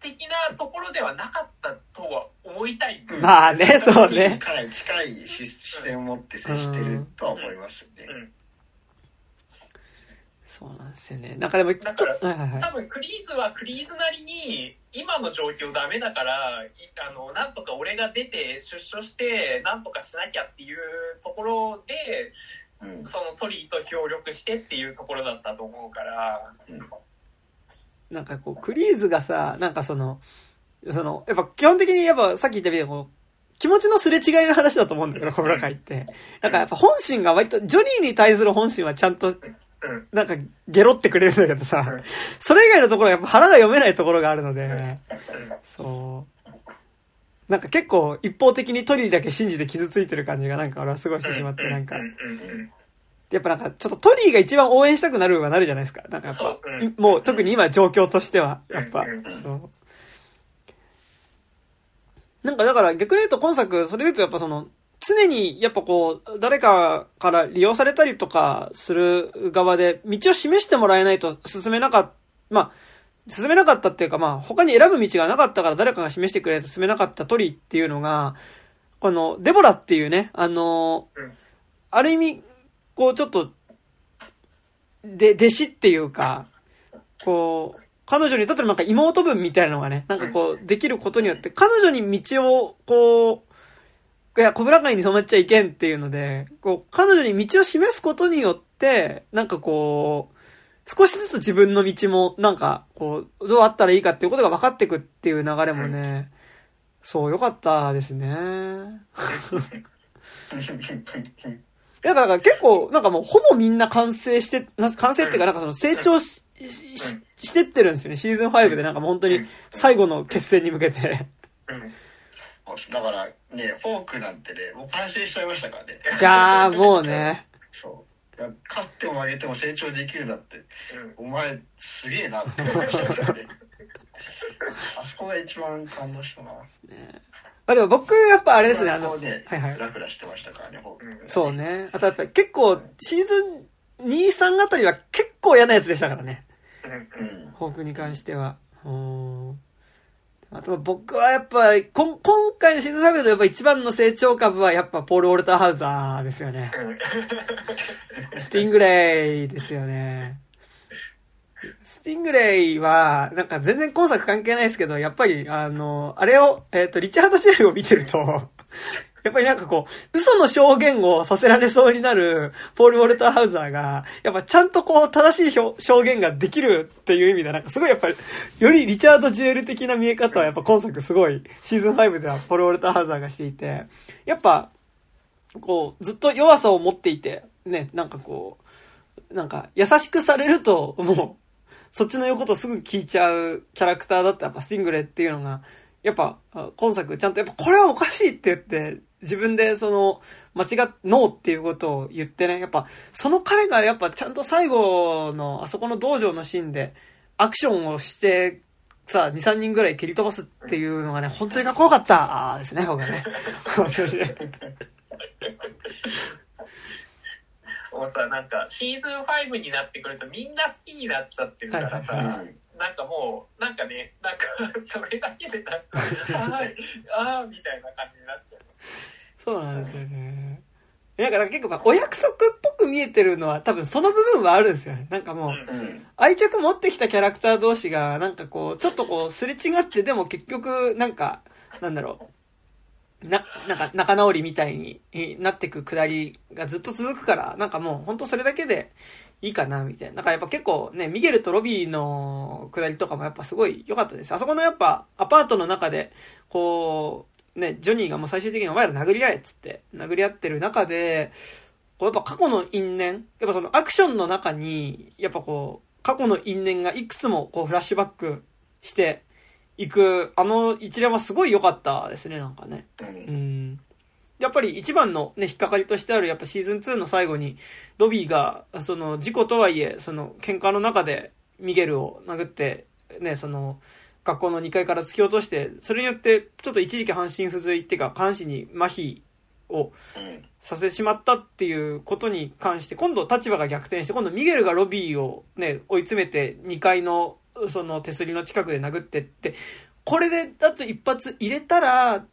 的なところではなかったとは思いたい。まあね、そうね。かなり近い視線を持って接してるとは思いますよね。うんそうなんですよね。なんかでも、だから、はいはい、多分クリーズはクリーズなりに、今の状況ダメだから、あの、なんとか俺が出て出所して、なんとかしなきゃっていうところで、うん、そのトリーと協力してっていうところだったと思うから。うん、なんかこう、クリーズがさ、なんかその、その、やっぱ基本的にやっぱさっき言ったみたいにこう、気持ちのすれ違いの話だと思うんだけど、小村会って。なんかやっぱ本心が割と、ジョニーに対する本心はちゃんとなんか、ゲロってくれるんだけどさ、それ以外のところはやっぱ腹が読めないところがあるので、そう。なんか結構一方的にトリーだけ信じて傷ついてる感じがなんか俺はすごいしてしまって、なんか、やっぱなんかちょっとトリーが一番応援したくなるはなるじゃないですか。なんかやっぱ、もう特に今状況としては、やっぱ、そう。なんかだから逆に言うと今作、それで言うとやっぱその、常にやっぱこう、誰かから利用されたりとかする側で、道を示してもらえないと進めなかった、まあ、進めなかったっていうかまあ、他に選ぶ道がなかったから誰かが示してくれないと進めなかったトリっていうのが、この、デボラっていうね、あの、ある意味、こうちょっと、で、弟子っていうか、こう、彼女にとってのなんか妹分みたいなのがね、なんかこう、できることによって、彼女に道を、こう、いや、小倉会に染まっちゃいけんっていうので、こう、彼女に道を示すことによって、なんかこう、少しずつ自分の道も、なんか、こう、どうあったらいいかっていうことが分かってくっていう流れもね、そう、よかったですね。いや、だから結構、なんかもう、ほぼみんな完成して、完成っていうか、なんかその成長し、ししてってるんですよね。シーズン5でなんかもう本当に最後の決戦に向けてだからね、フォークなんてね、もう完成しちゃいましたからね。いやー、もうね。そう。勝っても負けても成長できるなって、うん、お前すげえなって思いましたからね。あそこが一番感動したな。ね、まあでも僕、やっぱあれですね、あの、ね、はいはい。ラフラしてましたからね。そうね。あとやっぱり結構、シーズン2、3あたりは結構嫌なやつでしたからね。うん。ホークに関しては。うんあと僕はやっぱ、こん今回のシーズン5でやっぱ一番の成長株はやっぱポール・ウォルターハウザーですよね。スティングレイですよね。スティングレイは、なんか全然今作関係ないですけど、やっぱり、あの、あれを、えっ、と、リチャード・シェルを見てると、やっぱりなんかこう、嘘の証言をさせられそうになる、ポール・ウォルターハウザーが、やっぱちゃんとこう、正しい表証言ができるっていう意味で、なんかすごいやっぱり、よりリチャード・ジュエル的な見え方はやっぱ今作すごい、シーズン5ではポール・ウォルターハウザーがしていて、やっぱ、こう、ずっと弱さを持っていて、ね、なんかこう、なんか、優しくされると、もう、そっちの言うことすぐ聞いちゃうキャラクターだったやっぱスティングレっていうのが、やっぱ、今作ちゃんとやっぱこれはおかしいって言って、自分でその、間違っ、ノーっていうことを言ってね、やっぱ、その彼がやっぱちゃんと最後の、あそこの道場のシーンで、アクションをして、さあ、2、3人ぐらい蹴り飛ばすっていうのがね、本当にかっこよかったですね、僕はね。本当にね。もうさなんかシーズン5になってくるとみんな好きになっちゃってるからさ、うん。なんかもうなんかねなんか それだけでなんかはい ああみたいな感じになっちゃいますそうなんですよね。だから結構まあお約束っぽく見えてるのは多分その部分はあるんですよね。なんかもう、うん。愛着持ってきたキャラクター同士が、なんかこう、ちょっとこう、すれ違って、でも結局、なんか、なんだろう。な、なんか仲直りみたいになってくくだりがずっと続くから、なんかもう本当それだけでいいかな、みたいな。なんかやっぱ結構ね、ミゲルとロビーのくだりとかもやっぱすごい良かったです。あそこのやっぱアパートの中で、こう、ね、ジョニーがもう最終的にお前ら殴り合えっつって、殴り合ってる中で、こうやっぱ過去の因縁、やっぱそのアクションの中に、やっぱこう、過去の因縁がいくつもこうフラッシュバックしていく、あの一連はすごい良かったですね、なんかね。う。うんん。やっぱり一番のね、引っかかりとしてある、やっぱシーズン2の最後に、ロビーが、その、事故とはいえ、その、喧嘩の中で、ミゲルを殴って、ね、その、学校の2階から突き落として、それによって、ちょっと一時期半身不随っていうか、下半身に麻痺をうん。させてしまったっていうことに関して、今度立場が逆転して、今度ミゲルがロビーをね、追い詰めて2階のその手すりの近くで殴ってって、これでだと一発入れたら、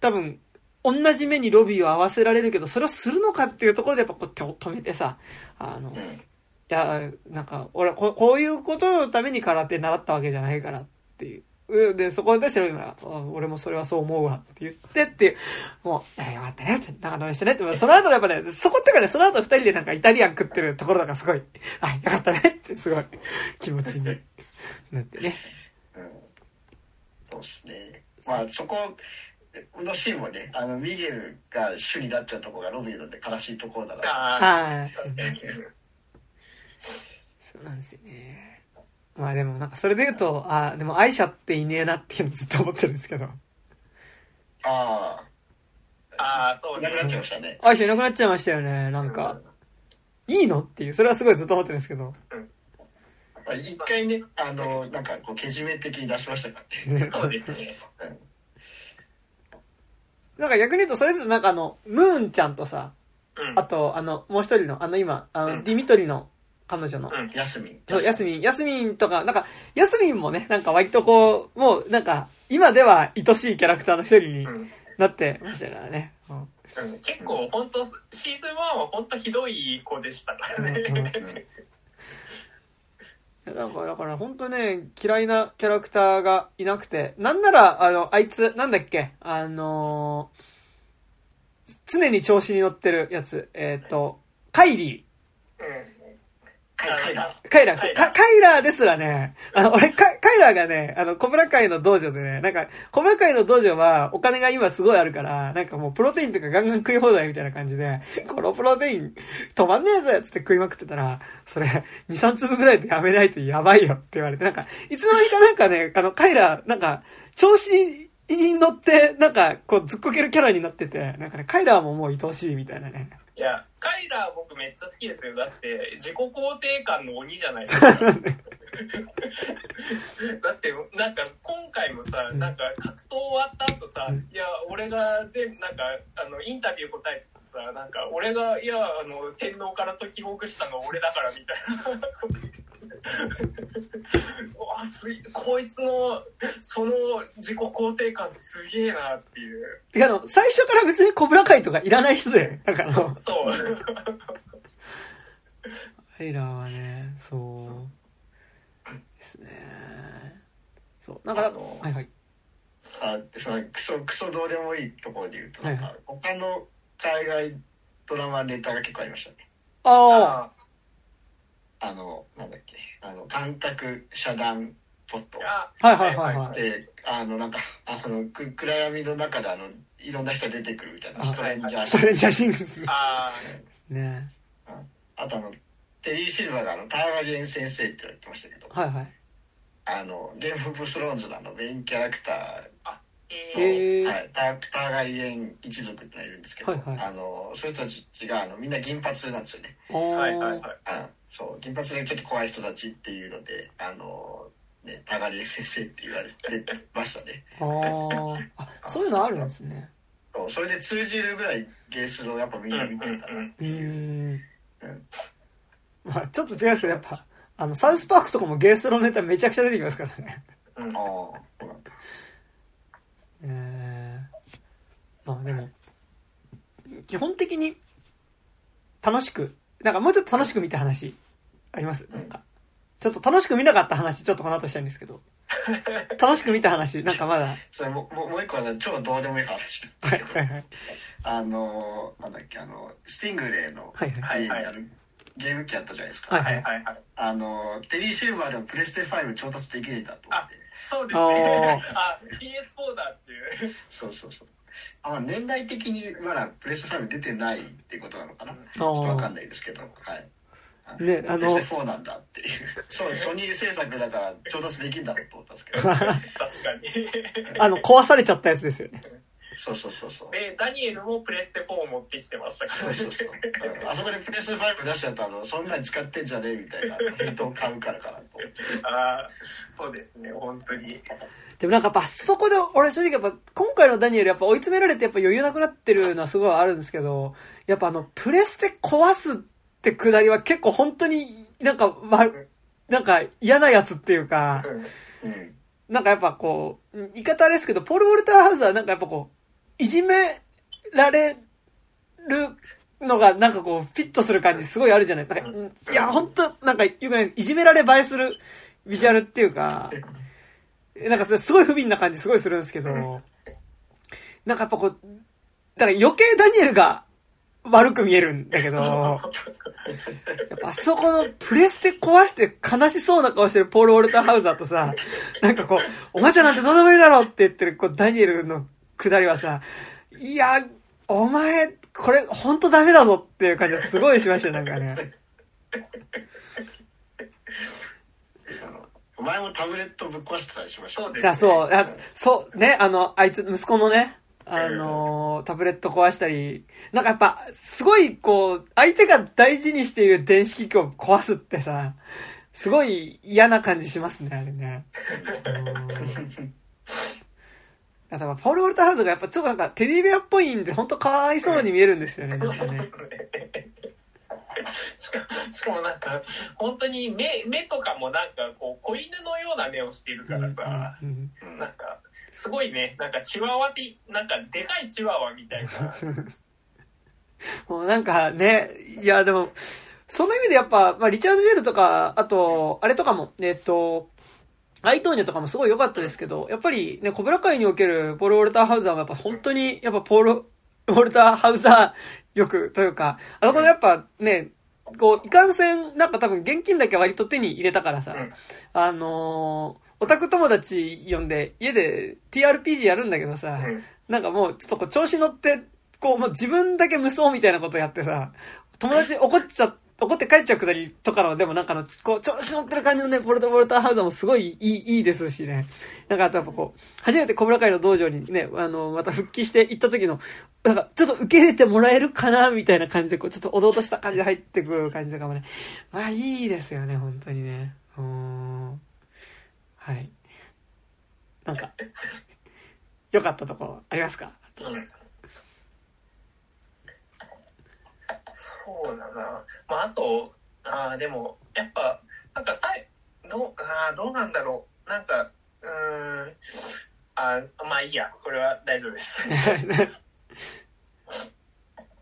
多分、同じ目にロビーを合わせられるけど、それをするのかっていうところでやっぱこう止めてさ、あの、いうん。や、なんか、俺はここういうことのために空手習ったわけじゃないからっていう。うんで、そこで白いが、あ俺もそれはそう思うわって言ってっていう、もう、よかったねって、仲直りしてねって、その後やっぱね、そこってかね、その後二人でなんかイタリアン食ってるところとかすごい、あ、よかったねって、すごい。気持ちになってね。うんそうですね。まあ、そこのシーンもね、あの、ミゲルが主になっちゃうところがロビーなんで悲しいところだな。ああはい。そうなんですよね。まあでもなんかそれで言うと、あ、でも愛者っていねえなっていうのずっと思ってるんですけど。ああ。ああそうねいなくなっちゃいましたね。愛者いなくなっちゃいましたよね。なんか、いいのっていう、それはすごいずっと思ってるんですけど。まあ、一回ね、あの、なんか、こう、けじめ的に出しましたか？らね。ねそうですね。なんか逆に言うと、それぞれなんかあの、ムーンちゃんとさ、うん。あと、あの、もう一人の、あの今、あの、うん。ディミトリの彼女の、うん。ヤスミン。そう、ヤスミン、ヤスミンとか、なんか、ヤスミンもね、なんか割とこう、もうなんか、今では愛しいキャラクターの一人にうん。なってましたからね。うん。うん。結構本当シーズン1は本当ひどい子でしたからね、なんか、だから本当ね、嫌いなキャラクターがいなくて、なんなら、あの、あいつ、なんだっけ、あのー常に調子に乗ってるやつ、えっ、と、カイリ。ー。カイラー、カイラー。カカイラーですらね、あの、俺、カカイラーがね、あの、小村会の道場でね、なんか、小村会の道場はお金が今すごいあるから、なんかもうプロテインとかガンガン食い放題みたいな感じで、このプロテイン止まんねえぜっつって食いまくってたら、それ、2、3粒ぐらいでやめないとやばいよって言われて、なんか、いつの間にかなんかね、あの、カイラー、なんか、調子に乗って、なんか、こう、ずっこけるキャラになってて、なんかね、カイラーももう愛おしいみたいなね。いやカイラー僕めっちゃ好きですよ。だって自己肯定感の鬼じゃないですか。だってなんか今回もさ、うん。なんか格闘終わった後さ、うん。いや俺が全部なんかあのインタビュー答えてさなんか俺がいやあの洗脳から解きほぐしたの俺だからみたいなこと言って わすこいつのその自己肯定感すげえなっていう。いやあの最初から別にコブラ会とかいらない人だよね。だからそう。アイラーはねそう。ですね。そう。なんかはいはい。あそのクソクソどうでもいいところで言うとなんか、はい他の海外ドラマネタが結構ありましたね。あああのなんだっけあの感覚遮断ポット。あはいはいはいはい。であのなんかあのく暗闇の中であのいろんな人出てくるみたいなあストレンジャース。トレンジャーシングス。あね。あとあのテリー・シルバーがあのターガリエン先生って言われてましたけど、はいはい。あのゲーム・オブ・スローンズのあのメインキャラクタえー。へえはい、タターガリエン一族ってのがいるんですけど、はいはい。あのそいつたちがあのみんな銀髪なんですよね。あー。はいはいはい。あそう銀髪でちょっと怖い人たちっていうのであのねターガリエン先生って言われてましたね。あー。あそういうのあるんですね。そうそれで通じるぐらいゲースロをやっぱみんな見てんだなっていう、ん。うん。まあちょっと違うんですけどやっぱあのサウスパークとかもゲースロネタめちゃくちゃ出てきますからね。うん。ああえーまあでも基本的に楽しくなんかもうちょっと楽しく見た話あります。なんかちょっと楽しく見なかった話ちょっとこの後したいんですけど。楽しく見た話なんかまだ。はいそれもももう一個はね超どうでもいい話なんですけど。はいはいあのなんだっけあのスティングレイのはいはい。家にあるゲーム機あったじゃないですか、はいはい。はいはい。あのテリー・シルバーでもプレステ5調達できるんだと思って。そうですね。あ PS4 だっていう。そうそうそう。あまあ年代的にまだプレステ5出てないっていうことなのかな、あちょっとわかんーないですけど。はいねあのプレステ4なんだっていう。そうソニー制作だから調達できるんだろうと思ったんですけど。確かに。あの壊されちゃったやつですよね。そうそうそうそう。でダニエルもプレステ4を持ってきてましたからそうそうそう。うんあそこでプレステ5出しちゃったらそんなに使ってんじゃねえみたいなヘイトを買うからかなと思って。あーそうですね。本当に。でもなんかやっぱそこで俺正直やっぱ今回のダニエルやっぱ追い詰められてやっぱ余裕なくなってるのはすごいあるんですけどやっぱあのプレステ壊すってくだりは結構本当になんかまなんか嫌なやつっていうかうん。なんかやっぱこう言い方あれですけどポール・ウォルターハウスはなんかやっぱこういじめられるのがなんかこうフィットする感じすごいあるじゃない。いや本当なんかよくないいじめられ映えするビジュアルっていうかなんかすごい不憫な感じすごいするんですけど、なんかやっぱこう、だから余計ダニエルが悪く見えるんだけど、やっぱあそこのプレステ壊して悲しそうな顔してるポール・ウォルターハウザーとさ、なんかこう、お前ちゃんなんてどうでもいいだろって言ってるこうダニエルのくだりはさ、いや、お前、これ本当ダメだぞっていう感じがすごいしましたよ、なんかね。お前もタブレットぶっ壊してたりしましたそうですじゃあそう、あそう、ね、あの、あいつ、息子のね、あの、タブレット壊したり、なんかやっぱ、すごい、こう、相手が大事にしている電子機器を壊すってさ、すごい嫌な感じしますね、あれね。うんだからポール・ウォルターハウズがやっぱちょっとなんかテディベアっぽいんで、本当かわいそうに見えるんですよね、なんかね。しかしかもなんか本当に目目とかもなんかこう子犬のような目をしてるからさ、うんうんうんなんかすごいね。なんかチワワってなんかでかいチワワみたいな。もうなんかね、いやでも、その意味でやっぱ、まあ、リチャード・ジェルとか、あと、あれとかも、えっと、アイトーニャとかもすごい良かったですけど、やっぱりね、コブラ界におけるポール・ウォルター・ハウザーはやっぱ本当に、やっぱポール、ウォルター・ハウザー力というか、あそこでやっぱね、こう、いかんせん、なんか多分現金だけ割と手に入れたからさ、うん。あのーオタク友達呼んで家で TRPG やるんだけどさ、うんなんかもうちょっとこう調子乗って、こうもう自分だけ無双みたいなことやってさ、友達怒っちゃ、怒って帰っちゃうくだりとかの、でもなんかの、こう調子乗ってる感じのね、ポルト・ボルターハウザーもすごいいい、いいですしね。なんかあとやっぱこう、初めてコブラ会の道場にね、あの、また復帰して行った時の、なんかちょっと受け入れてもらえるかな、みたいな感じで、こうちょっとおどおどした感じで入ってくる感じとかもね。まあいいですよね、本当にね。うーん。はい。なんか、良かったとこありますか？そうだな。まあ、あと、ああ、でも、やっぱ、なんかさい、どう、ああ、どうなんだろう。なんか、うーん、あまあいいや。これは大丈夫です。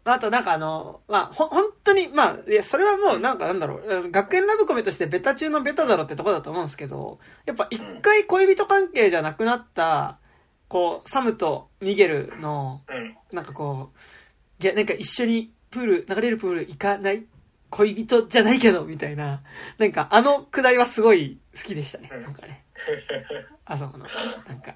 あとなんかあの、まあ、ほ、本当に、まあ、いや、それはもうなんかなんだろう、学園ラブコメとしてベタ中のベタだろってとこだと思うんですけど、やっぱ一回恋人関係じゃなくなった、こう、サムとミゲルの、なんかこう、いや、なんか一緒にプール、流れるプール行かない恋人じゃないけど、みたいな、なんかあのくだりはすごい好きでしたね、なんかね。あそこの、なんか、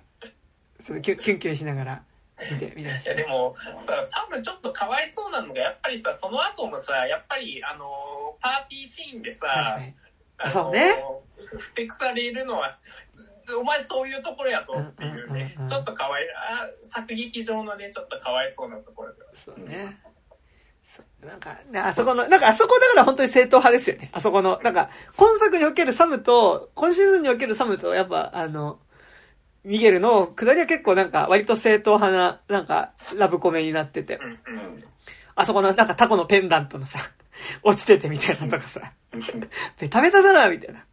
そのキュンキュンキュンしながら。見て、見ていやでもさ、サムちょっとかわいそうなのが、やっぱりさ、その後もさ、やっぱり、あの、パーティーシーンでさ、はいはい、そうね。ふてくされるのは、お前そういうところやぞっていうね、ちょっとかわいあ作劇上のねちょっとかわいそうなところそうね、うん、なんか、ね、あそこの、なんかあそこだから本当に正統派ですよね。あそこの、なんか、今作におけるサムと、今シーズンにおけるサムと、やっぱ、あの、ミゲルの下りは結構なんか割と正統派な、なんか、ラブコメになってて。あそこのなんかタコのペンダントのさ、落ちててみたいなとかさ、ベタベタだな、みたいな。ベ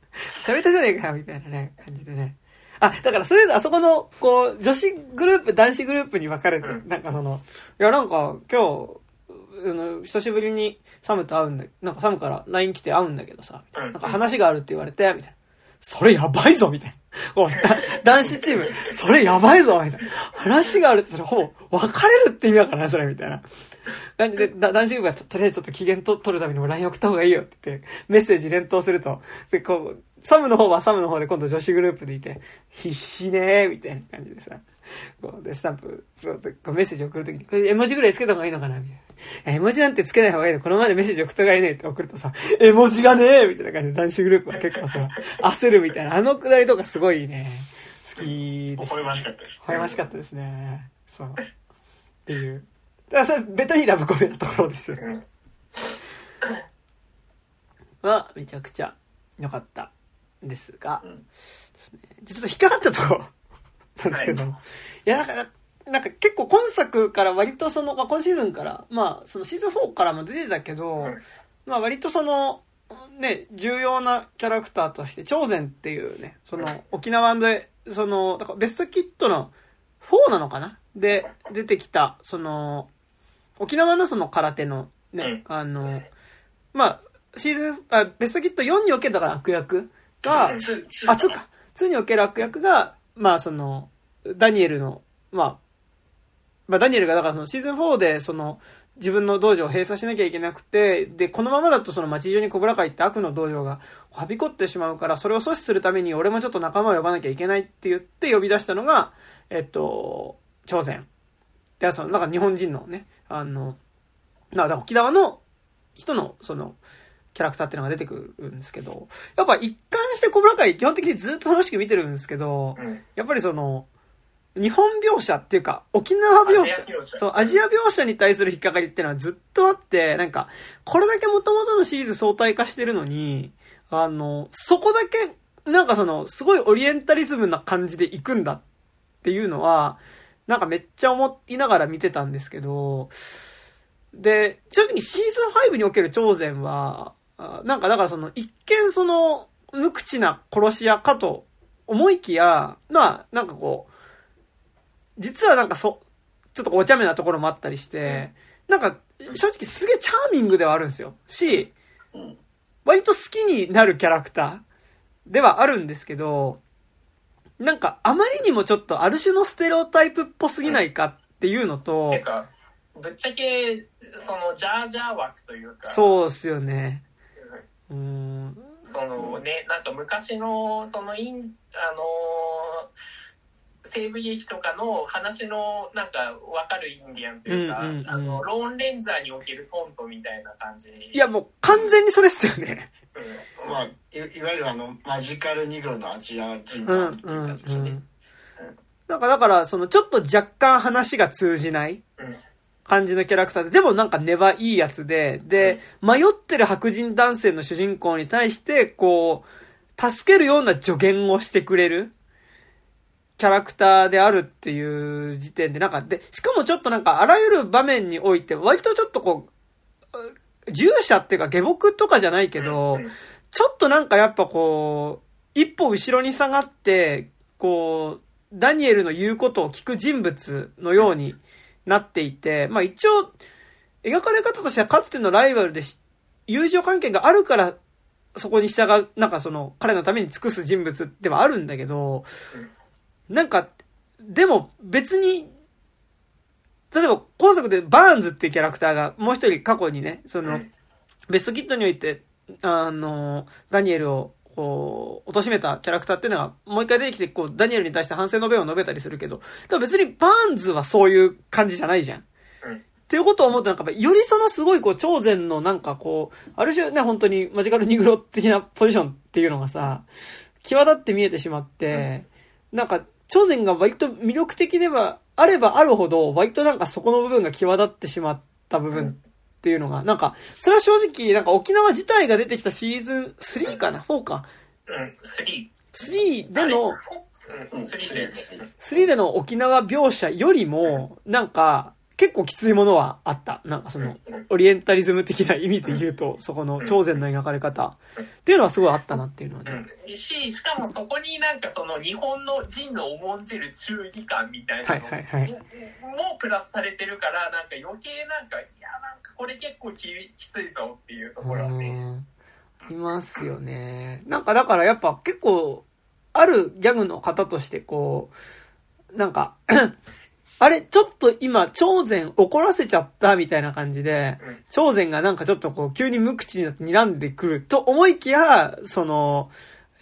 タベタじゃねえかよ、みたいなね、感じでね。あ、だからそれであそこの、こう、女子グループ、男子グループに分かれて、うん、なんかその、いやなんか今日、あの、久しぶりにサムと会うんだ、なんかサムから LINE 来て会うんだけどさ、なんか話があるって言われて、みたいな。それやばいぞみたいな。男子チーム、それやばいぞみたいな。話があるってそれほぼ別れるって意味だからな、それみたいな。感じで、男子チームがとりあえずちょっと機嫌と取るためにも LINE 送った方がいいよって言って、メッセージ連投すると、で、こう、サムの方はサムの方で今度女子グループでいて、必死ねーみたいな感じでさ、こう、で、スタンプ、こうメッセージ送るときに、これ絵文字ぐらいつけた方がいいのかなみたいな。絵文字なんてつけない方がいいの？このままでメッセージ送った方がいいねって送るとさ、絵文字がねーみたいな感じで男子グループは結構さ、焦るみたいな。あのくだりとかすごいね、好きでした。微笑ましかったです。微笑ましかったですね。そう。っていう。だからそれ、ベタにラブコメなところですよ。は、めちゃくちゃ良かったんですが、うん、ですね、ちょっと引っかかったとこなんですけど、はい、いや、なんか、なんか結構今作から割とその、まあ、今シーズンから、まあ、そのシーズン4からも出てたけど、まあ割とその、ね、重要なキャラクターとして、超然っていうね、その、沖縄で、その、だからベストキットの4なのかな？で、出てきた、その、沖縄のその空手のね、あの、まあ、シーズン、あ、ベストキット4におけるだから悪役が、あ、2か。2における悪役が、まあその、ダニエルの、まあ、まあダニエルがだからそのシーズン4でその、自分の道場を閉鎖しなきゃいけなくて、で、このままだとその街中に小倉会って悪の道場がはびこってしまうから、それを阻止するために俺もちょっと仲間を呼ばなきゃいけないって言って呼び出したのが、えっと、朝鮮。で、その、なんか日本人のね、あの、なんか沖縄の人の、その、キャラクターっていうのが出てくるんですけど、やっぱ一貫して小倉会基本的にずっと楽しく見てるんですけど、うん、やっぱりその、日本描写っていうか、沖縄描写、そう、アジア描写に対する引っかかりっていうのはずっとあって、なんか、これだけ元々のシリーズ相対化してるのに、あの、そこだけ、なんかその、すごいオリエンタリズムな感じで行くんだっていうのは、なんかめっちゃ思いながら見てたんですけど、で、正直シーズン5における超然は、なんかだからその、一見その、無口な殺し屋かと思いきや、まあ、なんかこう、実はなんかそ、ちょっとお茶目なところもあったりして、なんか、正直すげえチャーミングではあるんですよ。し、割と好きになるキャラクターではあるんですけど、なんかあまりにもちょっとある種のステレオタイプっぽすぎないかっていうのと、ぶっちゃけ、その、ジャージャー枠というか。そうっすよね。うん。そのね、なんか昔の、その、イン、あの西部劇とかの話のなんか分かるインディアンというか、うんうんうん、あのローンレンジャーにおけるトントみたいな感じ。いやもう完全にそれっすよね、うん、まあいいわゆるあのマジカルニグロのアジア人なんていう感じですね、うん。うんうん、なんかだからそのちょっと若干話が通じない、うん感じのキャラクターで、でもなんか根はいいやつで、で、迷ってる白人男性の主人公に対して、こう、助けるような助言をしてくれるキャラクターであるっていう時点で、なんか、で、しかもちょっとなんか、あらゆる場面において、割とちょっとこう、従者っていうか下僕とかじゃないけど、ちょっとなんかやっぱこう、一歩後ろに下がって、こう、ダニエルの言うことを聞く人物のようになっていて、まあ一応、描かれ方としてはかつてのライバルで友情関係があるから、そこに従う、なんかその、彼のために尽くす人物ではあるんだけど、なんか、でも別に、例えば今作でバーンズっていうキャラクターがもう一人過去にね、その、ベストキットにおいて、あの、ダニエルをこう、貶めたキャラクターっていうのが、もう一回出てきて、こう、ダニエルに対して反省の弁を述べたりするけど、でも別にバーンズはそういう感じじゃないじゃん。うん。っていうことを思うと、なんか、よりそのすごい、こう、超前のなんかこう、ある種ね、本当にマジカルニグロ的なポジションっていうのがさ、際立って見えてしまって、うん、なんか、超前が割と魅力的ではあればあるほど、割となんかそこの部分が際立ってしまった部分っていうのが、なんか、それは正直、なんか沖縄自体が出てきたシーズン3かな ?4 か？うん、3。3での、3での沖縄描写よりも、なんか、結構きついものはあった。なんかその、オリエンタリズム的な意味で言うと、そこの超然の描かれ方っていうのはすごいあったなっていうのはね。うん、し、しかもそこになんかその日本の人の重んじる忠義感みたいなのもプラスされてるから、なんか余計なんか、いや、なんかこれ結構ききついぞっていうところはね。いますよね。なんかだからやっぱ結構、あるギャグの方としてこう、なんかあれ、ちょっと今、超然怒らせちゃったみたいな感じで、超然がなんかちょっとこう、急に無口になって睨んでくると思いきや、その、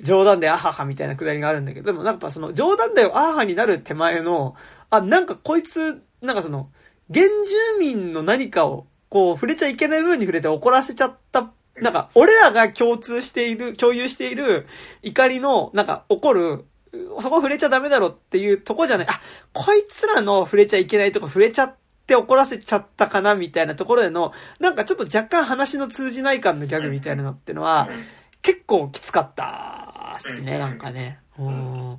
冗談でアハハみたいなくだりがあるんだけど、でもなんかその、冗談だよアハハになる手前の、あ、なんかこいつ、なんかその、原住民の何かを、こう、触れちゃいけない部分に触れて怒らせちゃったなんか、俺らが共通している、共有している怒りの、なんか、起こるそこ触れちゃダメだろっていうとこじゃない。あ、こいつらの触れちゃいけないとこ触れちゃって怒らせちゃったかなみたいなところでの、なんかちょっと若干話の通じない感のギャグみたいなのってのは、結構きつかったっすね、なんかね。うん。っ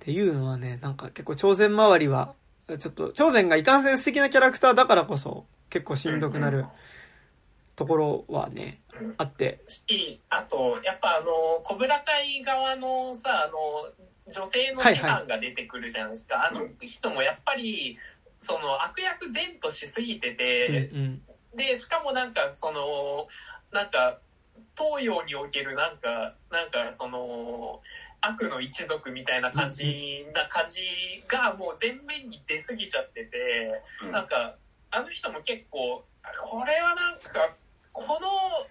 ていうのはね、なんか結構朝鮮周りは、ちょっと、朝鮮がいかんせん素敵なキャラクターだからこそ、結構しんどくなるところはね、あって。し、あと、やっぱあの、小倉会側のさ、あの、女性の師範が出てくるじゃないですか。はいはい、あの人もやっぱり、その悪役善としすぎてて、うんうん、で、しかもなんかその、なんか、東洋におけるなんか、なんかその、悪の一族みたいな感じな感じがもう前面に出過ぎちゃってて、うん、なんか、あの人も結構、これはなんか、この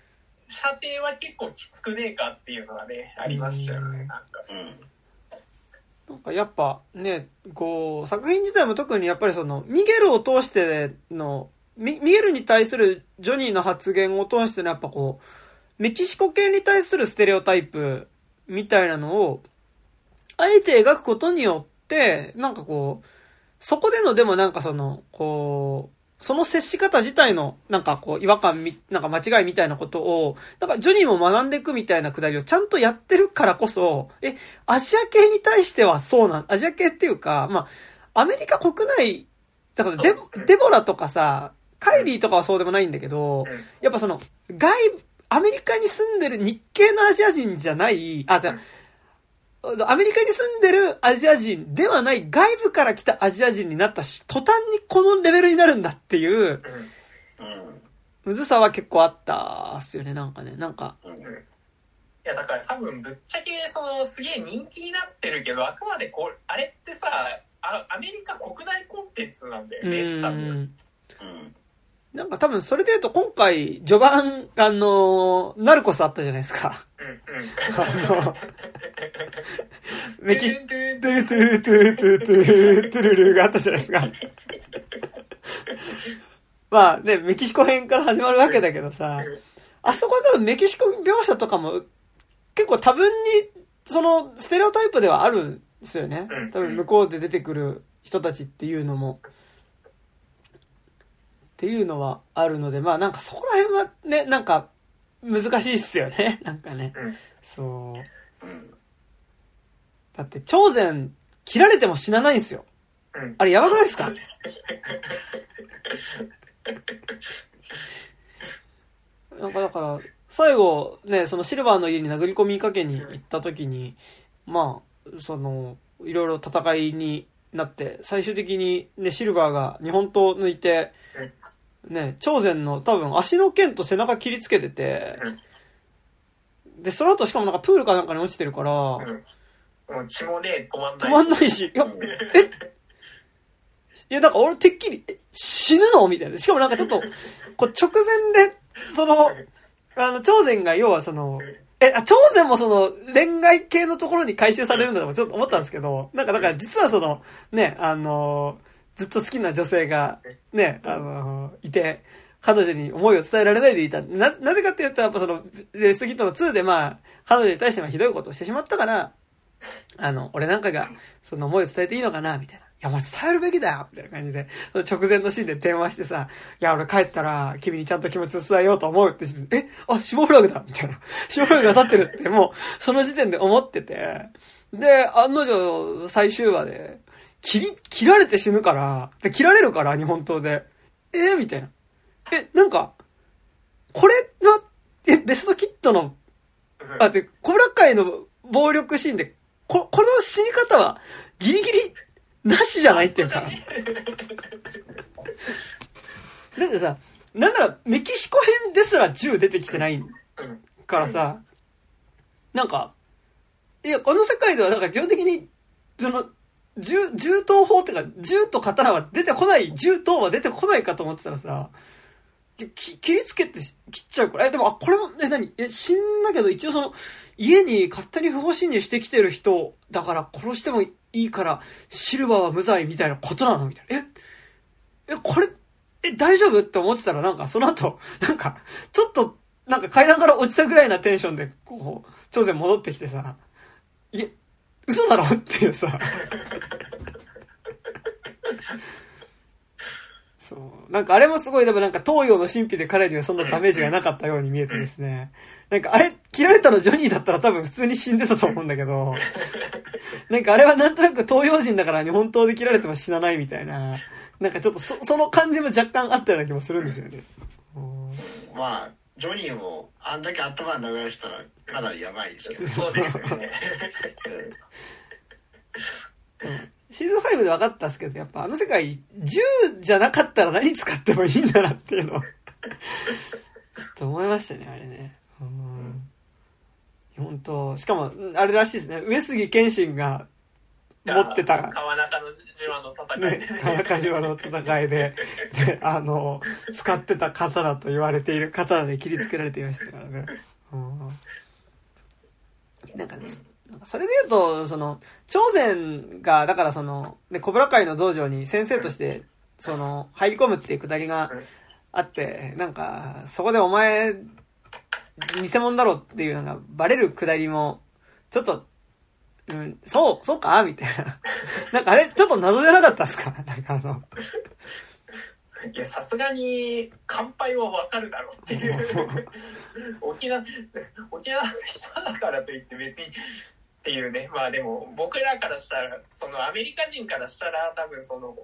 射程は結構きつくねえかっていうのがね、ありましたよね、なんか。なんかやっぱね、こう、作品自体も特にやっぱりその、ミゲルを通しての、ミミゲルに対するジョニーの発言を通してのやっぱこう、メキシコ系に対するステレオタイプみたいなのを、あえて描くことによって、なんかこう、そこでのでもなんかその、こう、その接し方自体の、なんかこう、違和感み、なんか間違いみたいなことを、なんかジョニーも学んでいくみたいなくだりをちゃんとやってるからこそ、え、アジア系に対してはそうなん、アジア系っていうか、まあ、アメリカ国内、だからデ、デボラとかさ、カイリーとかはそうでもないんだけど、やっぱその、外、アメリカに住んでる日系のアジア人じゃない、あ、じゃアメリカに住んでるアジア人ではない外部から来たアジア人になったし、途端にこのレベルになるんだっていう、むずさは結構あったっすよね、なんかね、なんか。いや、だから多分ぶっちゃけ、その、すげえ人気になってるけど、あくまでこう、あれってさ、あアメリカ国内コンテンツなんだよね、多分。うんなんか多分それで言うと今回、序盤、あのナルコスあったじゃないですか。うんうん。あの、メキ、トゥトゥトゥトゥトゥトゥトゥルルがあったじゃないですか。まあね、メキシコ編から始まるわけだけどさ、あそこは多分メキシコ描写とかも結構多分に、そのステレオタイプではあるんですよね。多分向こうで出てくる人たちっていうのも。っていうのはあるので、まあなんかそこら辺はね、なんか難しいっすよね。なんかね。うん、そう。うん、だって、超然切られても死なないんですよ。うん、あれやばくないですか？なんかだから、最後、ね、そのシルバーの家に殴り込みかけに行った時に、まあ、その、いろいろ戦いになって、最終的にね、シルバーが日本刀抜いて、ね、朝鮮の多分足の剣と背中切りつけてて、で、その後しかもなんかプールかなんかに落ちてるから、もう血もね、止まんない止まんないし、いや、え？いや、なんか俺てっきり、え、死ぬの？みたいな。しかもなんかちょっと、こう直前で、その、あの、朝鮮が要はその、え、あ、朝鮮もその、恋愛系のところに回収されるんだとちょっと思ったんですけど、なんかだから実はその、ね、あの、ずっと好きな女性が、ね、あの、いて、彼女に思いを伝えられないでいた。な、なぜかっていうと、やっぱその、レストギットの2でまあ、彼女に対してはひどいことをしてしまったから、あの、俺なんかが、その思いを伝えていいのかな、みたいな。いや、もう伝えるべきだよみたいな感じで、直前のシーンで電話してさ、いや、俺帰ったら、君にちゃんと気持ちを伝えようと思うってえ、あ、死亡フラグだみたいな。死亡フラグが立ってるって、もう、その時点で思ってて、で、案の定、最終話で、切り、切られて死ぬから、で、切られるから、日本刀で。え？みたいな。え、なんか、これは、え、ベストキットの、あ、で、コブラ会の暴力シーンで、こ、この死に方は、ギリギリなしじゃないっていうか。だってさ、なんならメキシコ編ですら銃出てきてないからさ、なんか、いや、この世界ではなんか基本的に、その、銃、銃刀法っていうか、銃と刀は出てこない、銃刀は出てこないかと思ってたらさ、き切りつけて切っちゃうから。え、でも、あ、これも、え、何？え、死んだけど、一応その、家に勝手に不法侵入してきてる人だから殺してもいいから、シルバーは無罪みたいなことなのみたいな。え、え、これ、え、大丈夫？って思ってたらなんかその後、なんか、ちょっと、なんか階段から落ちたぐらいなテンションで、こう、朝鮮戻ってきてさ、いえ、嘘だろ？っていうさ、そう。なんかあれもすごい、でもなんか東洋の神秘で彼にはそんなダメージがなかったように見えてですね。なんかあれ、切られたのジョニーだったら多分普通に死んでたと思うんだけど、なんかあれはなんとなく東洋人だから日本刀で切られても死なないみたいな、なんかちょっとそその感じも若干あったような気もするんですよね。まあ、ジョニーもあんだけ頭流れしたらかなりやばいですけど。そうですね。うんシーズン5で分かったっすけど、やっぱあの世界、銃じゃなかったら何使ってもいいんだなっていうのを ちょっと思いましたね、あれね。うん。本当しかも、あれらしいですね。上杉謙信が持ってた。川中の島の戦いで、ね。川中島の戦いで、で、あの、使ってた刀と言われている刀で切りつけられていましたからね。うん。なんかね、それで言うと、その、朝鮮が、だからその、ね、小倉会の道場に先生として、その、入り込むっていうくだりがあって、なんか、そこでお前、偽物だろっていうのがバレるくだりも、ちょっと、うん、そう、そうか？みたいな。なんかあれ、ちょっと謎じゃなかったっすか？なんかあの、いや、さすがに、乾杯はわかるだろうっていう。沖縄、沖縄の人だからといって別に、っていうね。まあでも、僕らからしたら、そのアメリカ人からしたら多分その、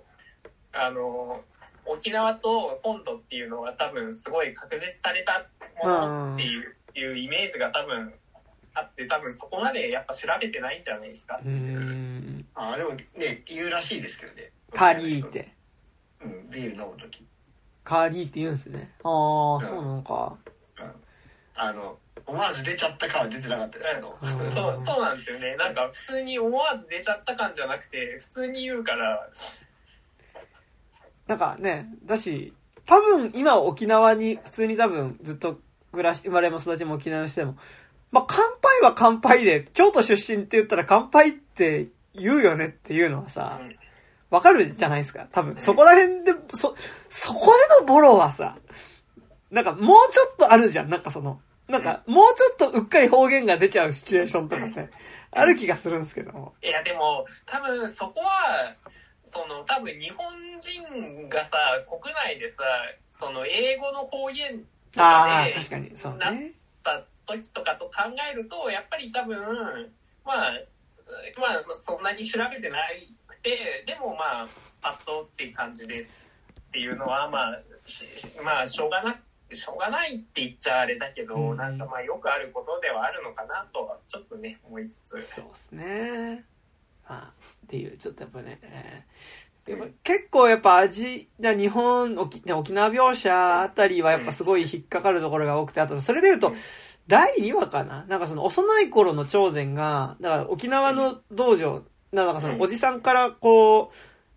あの、沖縄と本土っていうのは多分すごい隔絶されたものっていう,、いうイメージが多分あって多分そこまでやっぱ調べてないんじゃないですか。うんあでもね言うらしいですけどね。カーリーって。うん、ビール飲む時。カーリーって言うんですね。ああ、うん、そうなのか。うん。あの、思わず出ちゃった感は出てなかったですけど。そう、そうなんですよね。なんか普通に思わず出ちゃった感じゃなくて、普通に言うから。なんかね、だし、多分今沖縄に普通に多分ずっと暮らして、生まれも育ちも沖縄にしても、まあ、乾杯は乾杯で、京都出身って言ったら乾杯って言うよねっていうのはさ、わかるじゃないですか。多分、そこら辺で、そ、そこでのボロはさ、なんかもうちょっとあるじゃん。なんかその、なんか、もうちょっとうっかり方言が出ちゃうシチュエーションとかって、ある気がするんですけど。いや、でも、多分そこは、その、多分日本人がさ、国内でさ、その、英語の方言とかで、確かに、そうね。なった時とかと考えると、やっぱり多分、まあ、まあ、そんなに調べてなくて、でもまあ、パッとっていう感じでっていうのは、まあ、まあしょうがなしょうがないって言っちゃあれだけど、うん、なんかまあよくあることではあるのかなとはちょっとね思いつつ。そうですね。あっていうちょっとやっぱね、えー、やっぱ結構やっぱ味日本沖沖縄描写あたりはやっぱすごい引っかかるところが多くてあとそれでいうと、第2話かな。なんかその幼い頃の長前がだから沖縄の道場なんかそのおじさんからこう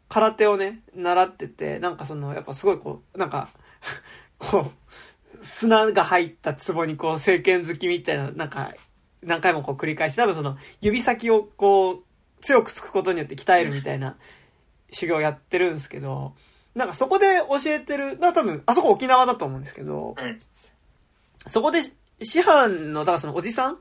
空手をね習っててなんかそのやっぱすごいこうなんか こう、砂が入った壺にこう、聖剣好きみたいな、なんか、何回もこう繰り返して、多分その、指先をこう、強くつくことによって鍛えるみたいな 修行をやってるんですけど、なんかそこで教えてる、だ多分、あそこ沖縄だと思うんですけど、そこで師範の、だからそのおじさん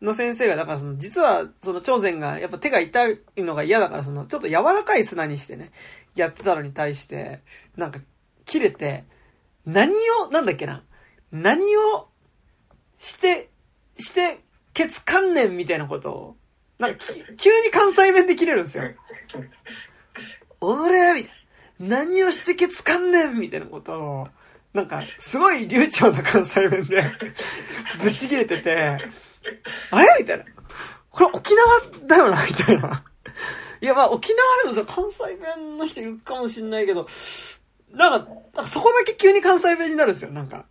の先生が、だからその、実はその長前がやっぱ手が痛いのが嫌だから、その、ちょっと柔らかい砂にしてね、やってたのに対して、なんか、切れて、何を、なんだっけな、何をして、して、ケツ観念みたいなことを、なんか、急に関西弁で切れるんですよ。俺みたいな。何をしてケツ観念みたいなことを、なんか、すごい流暢な関西弁でぶち切れてて、あれみたいな。これ沖縄だよなみたいな。いや、まあ沖縄でもさ、関西弁の人いるかもしんないけど、なんか、そこだけ急に関西弁になるんですよ、なんか。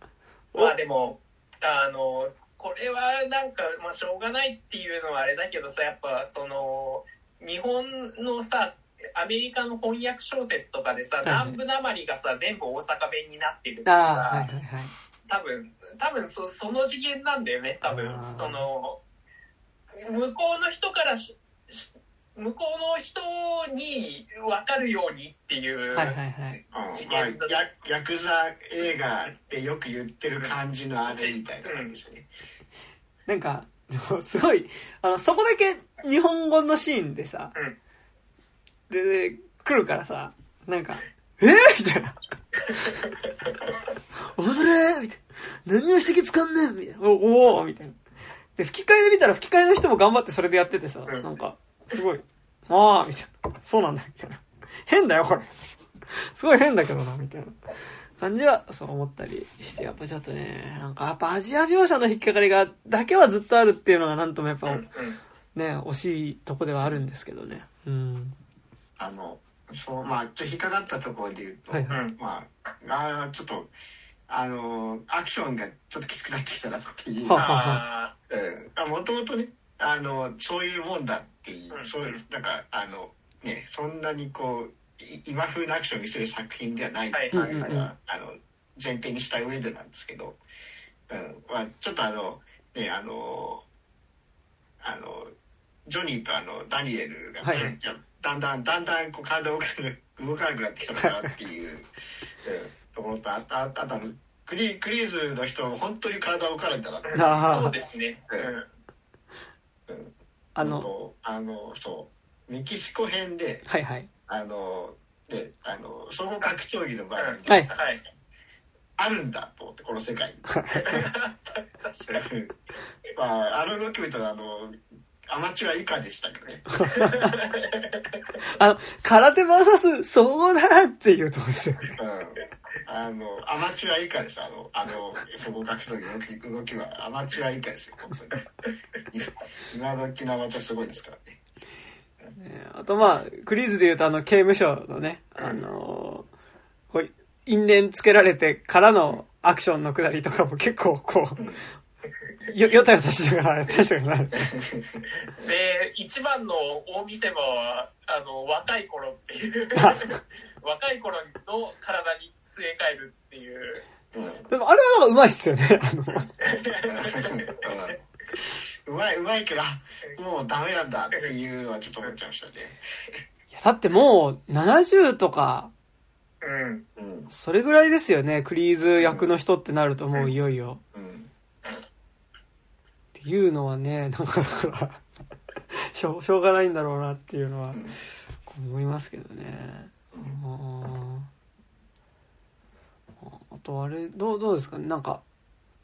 まあでも、あの、これはなんか、まあしょうがないっていうのはあれだけどさ、やっぱその、日本のさ、アメリカの翻訳小説とかでさ、はいはい、南部なまりがさ、全部大阪弁になってるってさ、はいはいはい、多分、多分そその次元なんだよね、多分。その、向こうの人からし向こうの人に分かるようにっていうはいはいはい。うんまあ、ヤヤクザ映画ってよく言ってる感じのあれみたいな感じですね、なんかすごいあのそこだけ日本語のシーンでさ、うん、でで来るからさなんか「えー、みたいな「踊れ!」みたいな「何を指摘つかんねん!」みたいな「おお!」みたいな。で吹き替えで見たら吹き替えの人も頑張ってそれでやっててさ、うん、なんかすごいああ、みたいな。そうなんだ、みたいな。変だよ、これ。すごい変だけどな、みたいな感じは、そう思ったりして、やっぱちょっとね、なんかやっぱアジア描写の引っかかりが、だけはずっとあるっていうのがなんともやっぱ、ね、惜しいとこではあるんですけどね。うん。あの、そう、まあ、ちょっと引っかかったところで言うと、はいはい、まあ、あちょっと、あの、アクションがちょっときつくなってきたなっていう。もともとね、あの、そういうもんだっていう、そういうなんかあのねそんなにこう今風のアクションを見せる作品ではないっていうのは、あの前提にした上でなんですけど、うんまあ、ちょっとあのねあのあのジョニーとあのダニエルが、はい、だんだんだんだんこう体を動かなくなってきたのかなっていう、うん、ところとあああとクリクリーズの人本当に体を動かれたなそうですね、うんあのあのそうメキシコ編ではいはい。あのであの総合格闘技の場合に、はい、あるんだと思ってこの世界に。まああの動き見たらあのアマチュア以下でしたけどね あの空手 VS そうだっていうとこですよね、うんあの、アマチュア以下です。あの、あの、総合格闘技の動き動きはアマチュア以下ですよ、本当に。今時のアマチュアすごいですからね。ねあとまあ、クリーズで言うとあの、刑務所のね、あのこう、因縁つけられてからのアクションのくだりとかも結構こう、よ、よたよたしながらやったりしたかなで、一番の大見せ場は、あの、若い頃っていう 若い頃の体に据え替えるっていう。でもあれはなんかうまいっすよね。あの うまいうまいけどもうダメなんだっていうのはちょっと思っちゃいましたね。いやだってもう70とか、うん、それぐらいですよね。クリーズ役の人ってなるともういよいよ。うん、いうのはね、なんかだからしょ、しょうがないんだろうなっていうのは思いますけどね。うんあとあれ、どう、どうですか？ねなんか、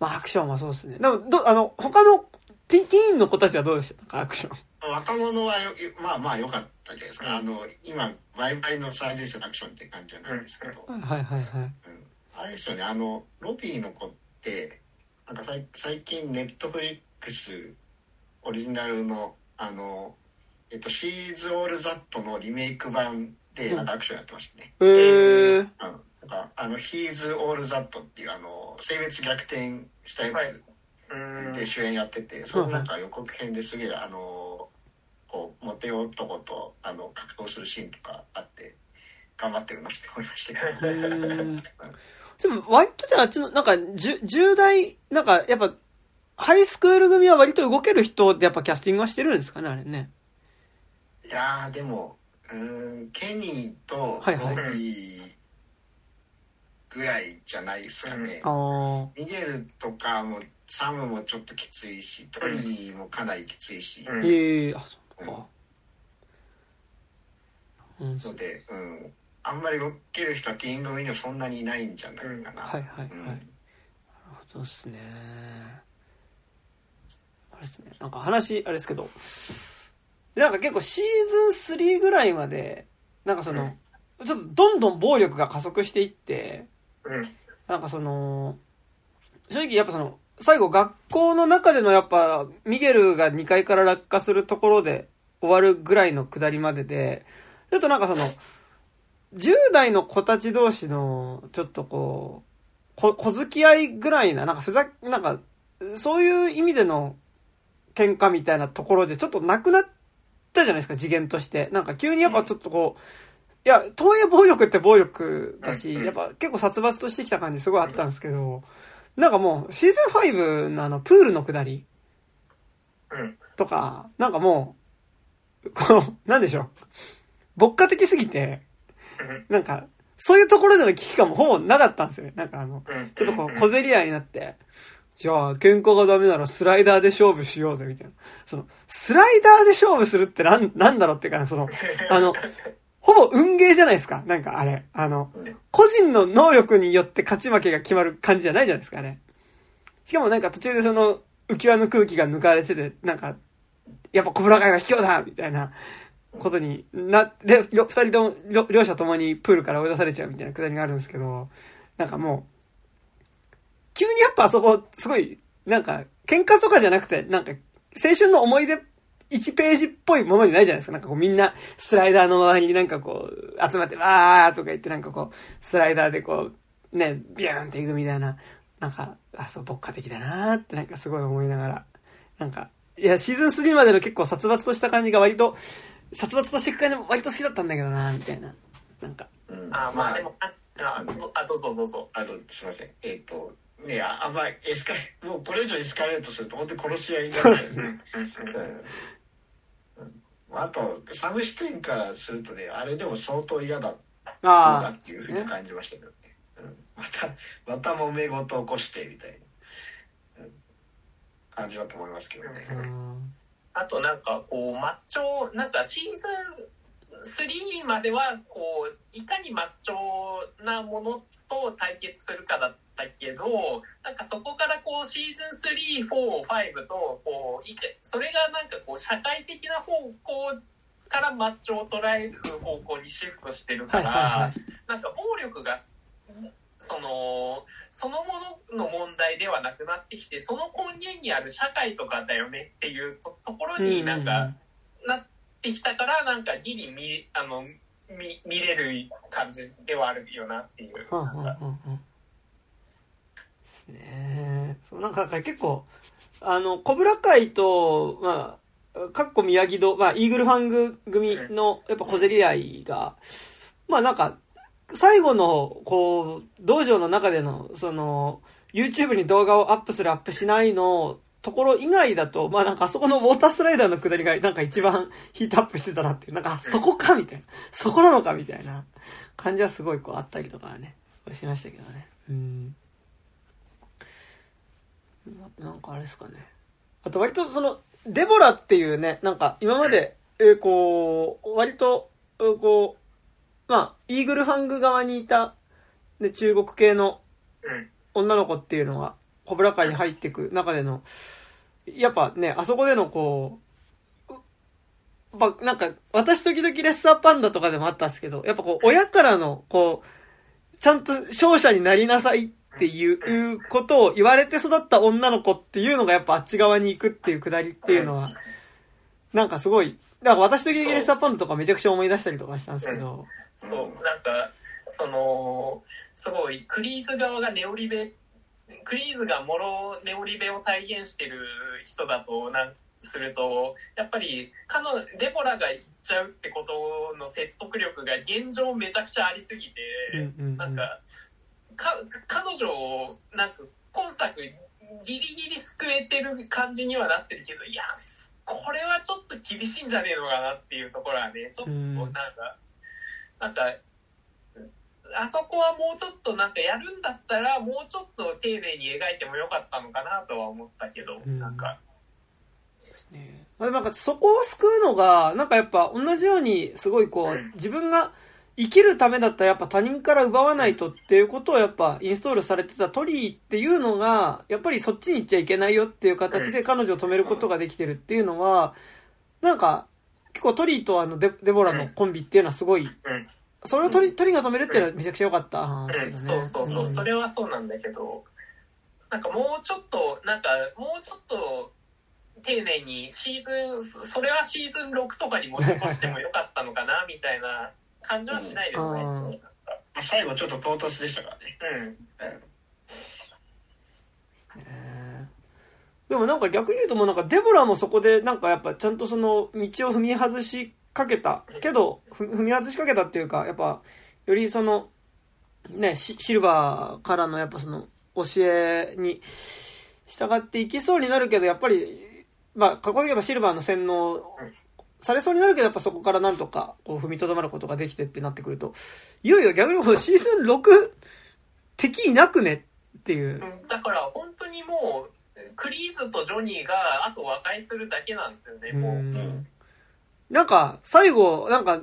まあアクションはそうですね。でも、ど、あの、他のティティーンの子たちはどうでした？かアクション。若者はよ、まあまあ良かったじゃないですか。あの、今、バリバリの最前線アクションって感じじゃないですけど。はいはいはい。うん、あれですよね、あの、ロビーの子って、なんか最近ネットフリックスオリジナルの、あの、えっと、シーズ・オール・ザットのリメイク版で、なんかアクションやってましたね。へ、うん、えー。あの、なんか、あの、ヒーズ・オール・ザットっていう、あの、性別逆転したやつで主演やってて、はい、そのなんか予告編ですげえ、あの、こう、モテ男と、あの、格闘するシーンとかあって、頑張ってるなって思いましたけど。でも、割とじゃあ、あっちの、なんか、10代、なんか、やっぱ、ハイスクール組は割と動ける人でやっぱキャスティングはしてるんですかね、あれね。いやでも、うん、ケニーとロビーぐらいじゃないですかね。はい、ミゲルとかも、サムもちょっときついし、トリーもかなりきついし。ええー、あ、そっか。うん、ので、うん。あんまり動ける人はティーン組にはそんなにいないんじゃないかな。うん、はいはいはい。うん、なるほどですね。あれですね。なんか話、あれですけど、なんか結構シーズン3ぐらいまで、なんかその、うん、ちょっとどんどん暴力が加速していって、うん、なんかその、正直やっぱその、最後学校の中でのやっぱ、ミゲルが2階から落下するところで終わるぐらいの下りまでで、ちょっとなんかその、10代の子たち同士の、ちょっとこう、こ、小付き合いぐらいな、なんかふざ、なんか、そういう意味での喧嘩みたいなところでちょっとなくなったじゃないですか、次元として。なんか急にやっぱちょっとこう、いや、東映暴力って暴力だし、やっぱ結構殺伐としてきた感じすごいあったんですけど、なんかもう、シーズン5のあの、プールの下りとか、なんかもう、この、なんでしょう。牧歌的すぎて、なんか、そういうところでの危機感もほぼなかったんですよね。なんかあの、ちょっとこう、小競り合いになって、じゃあ、喧嘩がダメならスライダーで勝負しようぜ、みたいな。その、スライダーで勝負するってなん、なんだろうっていうか、その、あの、ほぼ運ゲーじゃないですか。なんかあれ。あの、個人の能力によって勝ち負けが決まる感じじゃないじゃないですかね。しかもなんか途中でその、浮き輪の空気が抜かれてて、なんか、やっぱ小倉会が卑怯だみたいなことにな、で、二人とも、両者ともにプールから追い出されちゃうみたいなくだりがあるんですけど、なんかもう、急にやっぱあそこ、すごい、なんか、喧嘩とかじゃなくて、なんか、青春の思い出1ページっぽいものにないじゃないですか。なんかこうみんなスライダーの周りになんかこう集まってわーとか言ってなんかこうスライダーでこうね、ビューンっていくみたいな、なんか、あ、そう、牧歌的だなーってなんかすごい思いながら、なんか、いや、シーズン3までの結構殺伐とした感じが割と、殺伐としていく感じも割と好きだったんだけどなみたいな。なんか。うん、あ、まあでも、あ、あ、どうぞどうぞ。あの、すいません。えっ、ー、と、ねあ、あんまエスカレ、もうこれ以上エスカレートすると本当に殺し合いになる。あと、サム視点からするとね、あれでも相当嫌だったっていうふうに感じましたけどね。うん、また、また揉め事起こしてみたいな、うん、感じだと思いますけどね。あとなんかこう、マッチョ、なんかシーズン3まではこう、いかにマッチョなものと対決するかだったけど、なんかそこからこうシーズン3、4、5と、こう、それがなんかこう社会的な方向からマッチョを捉える方向にシフトしてるから、なんか暴力が、その、そのものの問題ではなくなってきて、その根源にある社会とかだよねっていうところになんか、なってきたから、なんかギリ見、あの、見見れる感じではあるよなっていう。ですね。そう、なんか結構、あの、コブラ会と、まあ、かっこ宮城戸、まあ、イーグルファング組の、やっぱ小競り合いが、まあなんか、最後の、こう、道場の中での、その、YouTube に動画をアップするアップしないのところ以外だと、まあなんかあそこのウォータースライダーの下りがなんか一番ヒートアップしてたなっていう、なんかそこかみたいな、そこなのかみたいな感じはすごいこうあったりとかね、しましたけどね。うん。なんかあれですかね。あと割とその、デボラっていうね、なんか今まで、えー、こう、割と、こう、まあ、イーグルファング側にいた、で、中国系の女の子っていうのが、コブラ会に入っていく中での、やっぱね、あそこでのこう、まあ、なんか、私時々レッサーパンダとかでもあったんですけど、やっぱこう、親からの、こう、ちゃんと勝者になりなさいっていうことを言われて育った女の子っていうのがやっぱあっち側に行くっていうくだりっていうのは、なんかすごい、だから私とギリギリスターパンダとかめちゃくちゃ思い出したりとかしたんですけど。そう、なんか、その、すごい、クリーズ側がネオリベ、クリーズがモロネオリベを体現してる人だと、なんすると、やっぱり、彼の、デボラが言っちゃうってことの説得力が現状めちゃくちゃありすぎて、なんか、か、彼女を、なんか、今作、ギリギリ救えてる感じにはなってるけど、いや、これはちょっと厳しいんじゃねえのかなっていうところはね、ちょっとなんか、なんか、あそこはもうちょっとなんかやるんだったら、もうちょっと丁寧に描いてもよかったのかなとは思ったけど、なんか。ですね。まあ、なんかそこを救うのが、なんかやっぱ同じようにすごいこう、自分が生きるためだったらやっぱ他人から奪わないとっていうことをやっぱインストールされてたトリーっていうのが、やっぱりそっちに行っちゃいけないよっていう形で彼女を止めることができてるっていうのは、なんか結構トリーとあのデデボラのコンビっていうのはすごい、それをトリトリが止めるっていうのはめちゃくちゃ良かった。話ですね、うん。そうそうそう、それはそうなんだけど、なんかもうちょっと、なんかもうちょっと、丁寧にシーズン、それはシーズン6とかに持ち越してもよかったのかな、みたいな感じはしないでもないですね。最後ちょっと唐突でしたからね。うん。うん。でもなんか逆に言うともうなんかデボラもそこでなんかやっぱちゃんとその道を踏み外しかけたけど、踏み外しかけたっていうか、やっぱよりその、ね、シルバーからのやっぱその教えに従っていきそうになるけど、やっぱりまあ、過去で言えばシルバーの洗脳されそうになるけど、やっぱそこからなんとか、こう、踏みとどまることができてってなってくると、いよいよ逆にもうシーズン6、敵いなくねっていう。だから本当にもう、クリーズとジョニーが、あと和解するだけなんですよね、もう。うなんか、最後、なんか、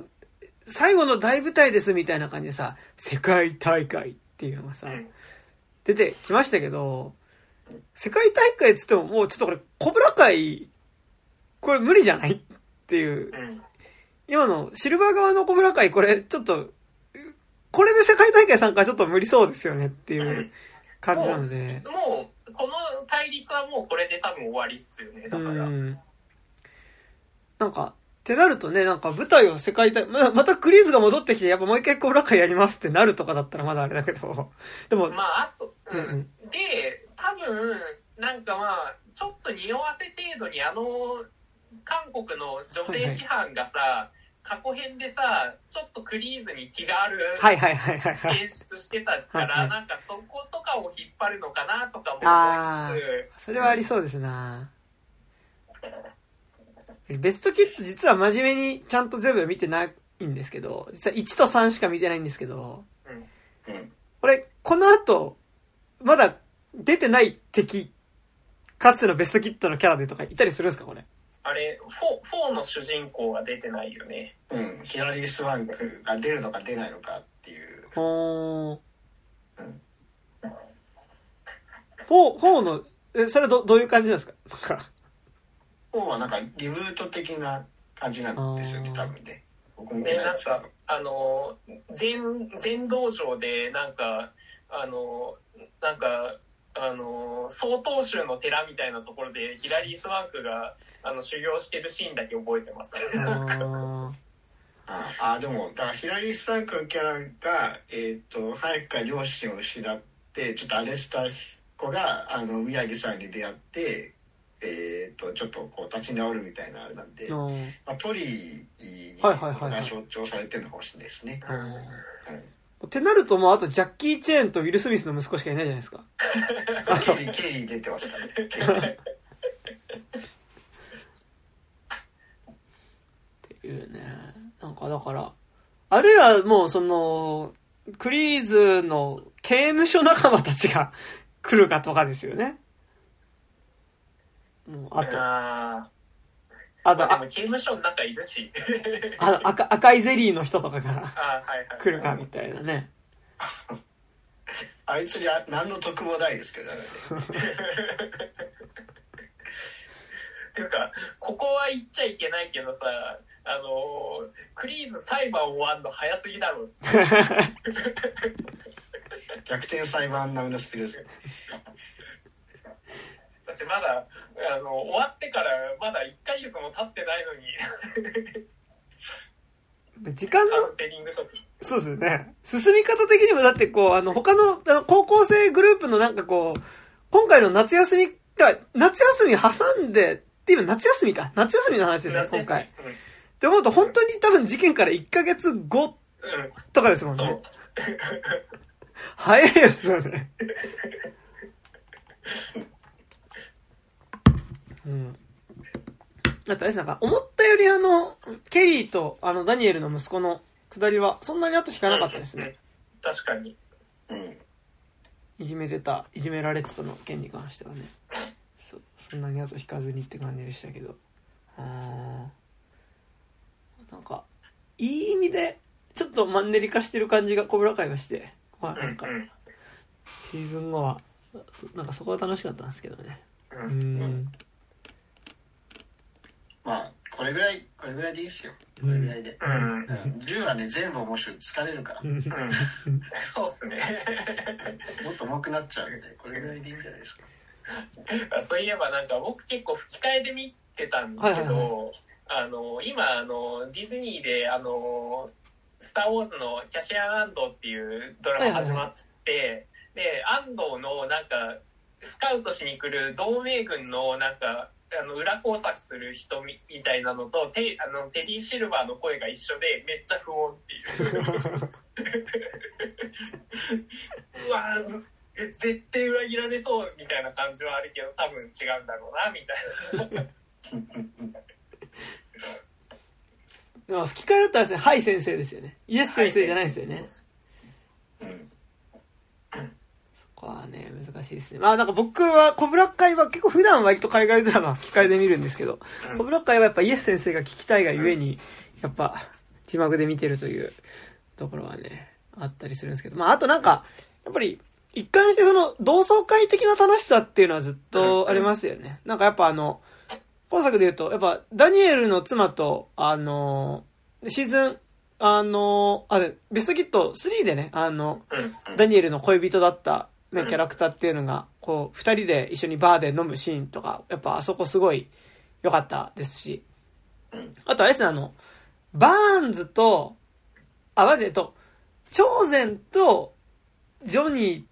最後の大舞台ですみたいな感じでさ、世界大会っていうのがさ、うん、出てきましたけど、世界大会っつってももうちょっとこれ、コブラ会、これ無理じゃないっていう。今のシルバー側のコブラ会、これちょっと、これで世界大会参加はちょっと無理そうですよねっていう感じなので。もう、もうこの対立はもうこれで多分終わりっすよね、だから。なんか、ってなるとね、なんか舞台を世界大、ままたクリーズが戻ってきて、やっぱもう一回コブラ会やりますってなるとかだったらまだあれだけど。でも。まあ、あと、うん、うん、で、多分、なんかまあ、ちょっと匂わせ程度にあの、韓国の女性師範がさ、過去編でさ、ちょっとクリーズに気がある演出してたから、なんかそことかを引っ張るのかなとかも思いつつ。それはありそうですな。ベストキット実は真面目にちゃんと全部見てないんですけど、実は1と3しか見てないんですけど、うん、これ、この後、まだ出てない敵、かつてのベストキットのキャラでとかいたりするんですか、これ？あれ、4、4の主人公は出てないよね。うん、ヒラリー・スワンクが出るのか出ないのかっていう。ほー。うん。4、4の、え、それど、どういう感じなんですか？なんか。4はなんかリブート的な感じなんですよね、多分ね。僕も見てないですけど。なんか、あの、全、全道場で、なんか、あの、なんか、あの曹洞宗の寺みたいなところでヒラリー・スワンクがあの修行してるシーンだけ覚えてますああでもだからヒラリー・スワンクのキャラが、えーと、早くから両親を失ってちょっと荒れた子があの宮城さんに出会って、えーと、ちょっとこう立ち直るみたいなあれなんで、まあ、トリーにが象徴されてるのかもしれないですね。ってなるともうあとジャッキー・チェーンとウィル・スミスの息子しかいないじゃないですか。あと。出てますからね。っていうね。なんかだから、あるいはもうその、クリーズの刑務所仲間たちが来るかとかですよね。もうあと。ああと、あ、刑務所の中いるし。あ赤赤いゼリーの人とかが来るかみたいなね。あいつには何の得もないですけどね。っていうか、ここは言っちゃいけないけどさ、あの、クリーズ裁判終わんの早すぎだろ。逆転裁判並みのスピードですよ。だってまだ、あの、終わってからまだ1ヶ月も経ってないのに。時間のカウンセリングとか。そうですよね。進み方的にもだってこう、あの、他の、あの、高校生グループのなんかこう、今回の夏休み、だ夏休み挟んで、って今夏休みか。夏休みの話ですよ、夏休み今回。っうんて思うと本当に多分事件から1ヶ月後うんとかですもんねそう。。早いですよね。うん。あとあれですなんか、思ったよりあの、ケリーとあの、ダニエルの息子の下りは、そんなに後引かなかったですね。確かに。うん。いじめてた、いじめられてたの件に関してはね。そ、そんなに後引かずにって感じでしたけど。あーなんか、いい意味で、ちょっとマンネリ化してる感じが小倉会はして、まあうんなんか、うんシーズン後は、なんかそこは楽しかったんですけどね。ううんん。まあ、これぐらい、これぐらいでいいですよ。これぐらいで。うんうん10話ね、全部面白い。疲れるから。うんうんそうっすね。もっと重くなっちゃうんで、これぐらいでいいんじゃないですか。そういえばなんか僕結構吹き替えで見てたんですけはいはいど、あの、今あの、ディズニーであの、スター・ウォーズのキャシアン・アンドっていうドラマ始まって、で、安藤のなんか、スカウトしに来る同盟軍のなんか、あの裏工作する人みみたいなのとテあのテリー・シルバーの声が一緒でめっちゃ不穏っていううわえ絶対裏切られそうみたいな感じはあるけど多分違うんだろうなみたいな 吹き替えだったらですね、はい先生ですよね。イエス先生じゃないんですよね。うん。はね、難しいですね。まあなんか僕は、コブラ会は結構普段割と海外ドラマ吹き替えで見るんですけど、うん。コブラ会はやっぱイエス先生が聞きたいがゆえに、やっぱ、字幕で見てるというところはね、あったりするんですけど、まああとなんか、やっぱり、一貫してその同窓会的な楽しさっていうのはずっとありますよね。なんかやっぱあの、今作で言うと、やっぱダニエルの妻と、あの、シーズン、あの、あれ、ベストキット3でね、あの、うん。ダニエルの恋人だった、ね、うん。キャラクターっていうのが、こう、二人で一緒にバーで飲むシーンとか、やっぱあそこすごい良かったですし、うん。あとあれですね、あの、バーンズと、あ、マジで、えっと、超然と、ジョニー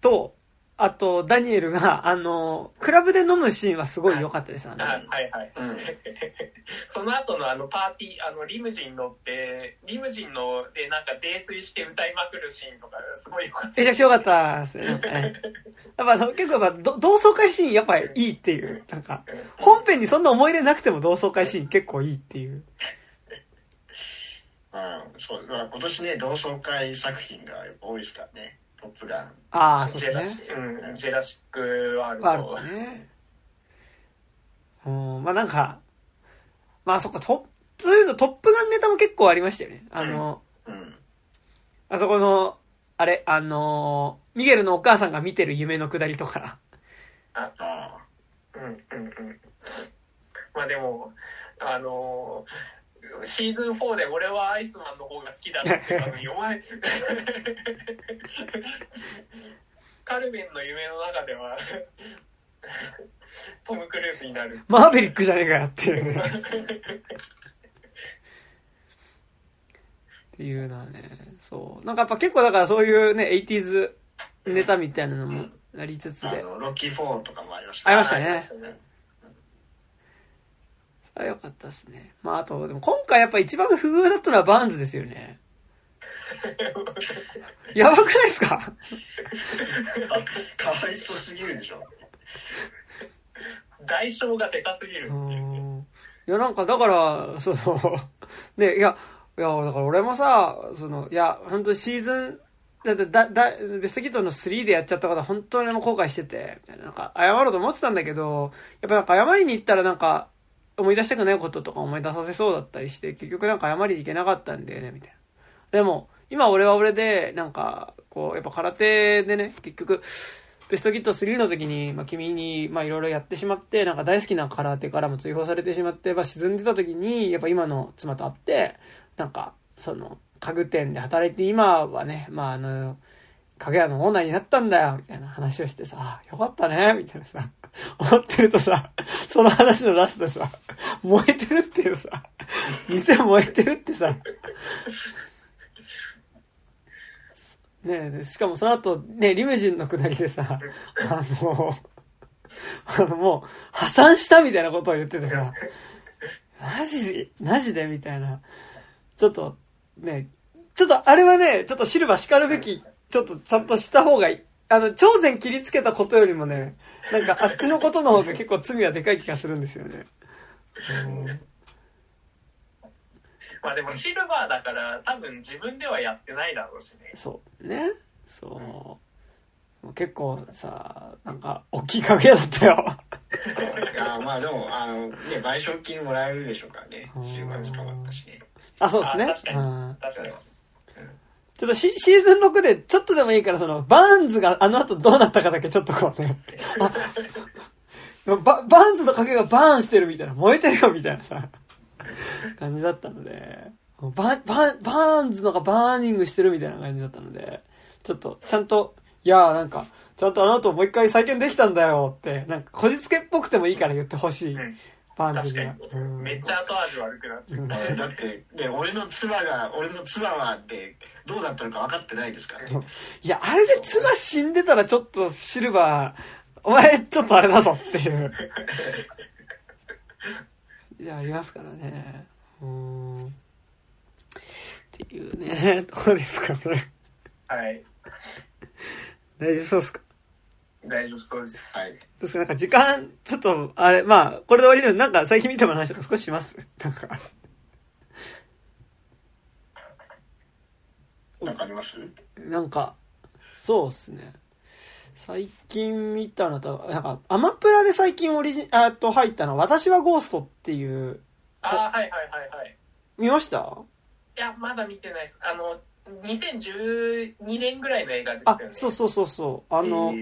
と、あと、ダニエルが、あの、クラブで飲むシーンはすごい良かったです。あのあはいはいうん。その後のあのパーティーあのリムジン乗ってリムジンのでなんか泥酔して歌いまくるシーンとかすごい良かっためちゃくちゃ良かったですね。やっぱあの、結構やっぱど同窓会シーンやっぱいいっていう。なんか、本編にそんな思い入れなくても同窓会シーン結構いいっていう。うん、そう、まあ、今年ね、同窓会作品が多いですからね。トップガン。ああ、そうジェラシですね。うん、ジェラシックワールドワールドね。うん、まあなんか、まあそっか、トップ、そういうとトップガンネタも結構ありましたよね。あの、うん。あそこの、あれ、あのーミゲルのお母さんが見てる夢のくだりとか。ああ。うんうんうんまあでもあのーシーズン4で俺はアイスマンの方が好きだって言ったのに お前カルベンの夢の中ではトム・クルーズになるマーベリックじゃねえかよっていうね。っていうのはね、そう。なんかやっぱ結構だからそういうね、80s ネタみたいなのもありつつで。あの、ロッキー4とかもありましたねありましたねそれは良かったですね。まああと、でも今回やっぱ一番不遇だったのはバーンズですよね。やばくないですか？かわいそうすぎるでしょ。代償がでかすぎるいや、なんか、だから、その、ね、いや、いや、だから俺もさ、その、いや、本当シーズン、だって、だ、だ、ベストキットの3でやっちゃったことは本当にもう後悔してて、みたいな、なんか、謝ろうと思ってたんだけど、やっぱなんか謝りに行ったらなんか、思い出したくないこととか思い出させそうだったりして、結局なんか謝りに行けなかったんだよね、みたいな。でも、今俺は俺で、なんか、こう、やっぱ空手でね、結局、ベストキット3の時に、まあ、君に、まあ、いろいろやってしまって、なんか大好きな空手からも追放されてしまって、まあ、沈んでた時に、やっぱ今の妻と会って、なんか、その、家具店で働いて、今はね、まあ、あの、影屋のオーナーになったんだよ、みたいな話をしてさ、あ、よかったね、みたいなさ、思ってるとさ、その話のラストでさ、燃えてるっていうさ、店燃えてるってさ、ねえしかもその後、ね、リムジンの下りでさ、あの、あのもう、破産したみたいなことを言っててさ、マジ、マジでみたいな。ちょっと、ね、ちょっとあれはね、ちょっとシルバー叱るべき、ちょっとちゃんとした方がいい。あの、頂点切りつけたことよりもね、なんかあっちのことの方が結構罪はでかい気がするんですよね。まあでもシルバーだから多分自分ではやってないだろうしね。そうね。そう。うん、結構さ、なんか大きい影だったよ。いやまあでも、あの、ね、賠償金もらえるでしょうからね。シルバー捕まったしね。あ、そうですね。確かに。確かに。ちょっとシシーズン6でちょっとでもいいから、その、バーンズがあの後どうなったかだけちょっとこうね。ババーンズの影が burn してるみたいな、燃えてるよみたいなさ。感じだったので、バババーンズのが burning してるみたいな感じだったので、ちょっと、ちゃんと、いやーなんか、ちゃんとあの後もう一回再建できたんだよって、なんかこじつけっぽくてもいいから言ってほしい。バーンズには。めっちゃ後味悪くなっちゃう。だって、ね、俺の妻が、俺の妻はって、どうだったのか分かってないですからね。いや、あれで妻死んでたらちょっとシルバー、お前ちょっとあれだぞっていう。いや、ありますからね。うん。っていうね、どうですかね。はい。大丈夫そうですか？大丈夫そうです。はい。どうですかなんか時間、ちょっと、あれ、まあ、これで終わりで、なんか最近見た話とか少しします？なんか。なんかあります？なんか、そうっすね。最近見たのと、なんか、アマプラで最近オリジあと入ったの、私はゴーストっていう。ああ、はいはいはいはい。見ました？いや、まだ見てないです。あの、2012年ぐらいの映画ですよね。あ、そうそうそうそう。あの、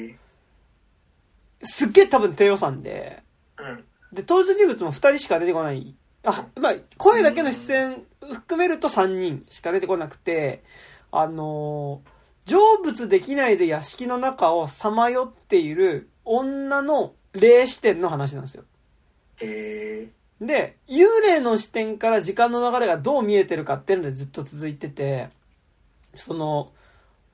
すっげえ多分低予算で、うん。で、登場人物も2人しか出てこない。あ、まあ、声だけの出演含めると3人しか出てこなくて、あのー成仏できないで屋敷の中をさまよっている女の霊視点の話なんですよ。へで、幽霊の視点から時間の流れがどう見えてるかっていうのでずっと続いてて、その、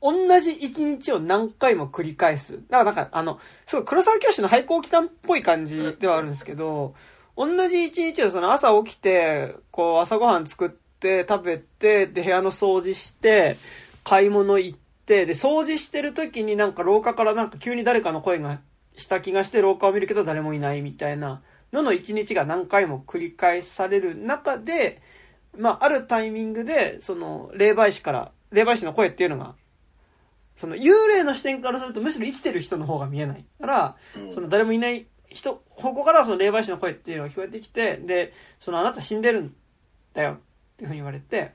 同じ一日を何回も繰り返す。だからなんか、あの、すごい黒沢教師の廃校期間っぽい感じではあるんですけど、同じ一日をその朝起きて、こう朝ごはん作って食べて、で部屋の掃除して、買い物行って、、で、掃除してる時になんか廊下からなんか急に誰かの声がした気がして廊下を見るけど誰もいないみたいなのの一日が何回も繰り返される中で、まあ、あるタイミングで、その、霊媒師から、霊媒師の声っていうのが、その、幽霊の視点からするとむしろ生きてる人の方が見えないから、その誰もいない人、方向からその霊媒師の声っていうのが聞こえてきて、で、そのあなた死んでるんだよっていうふうに言われて、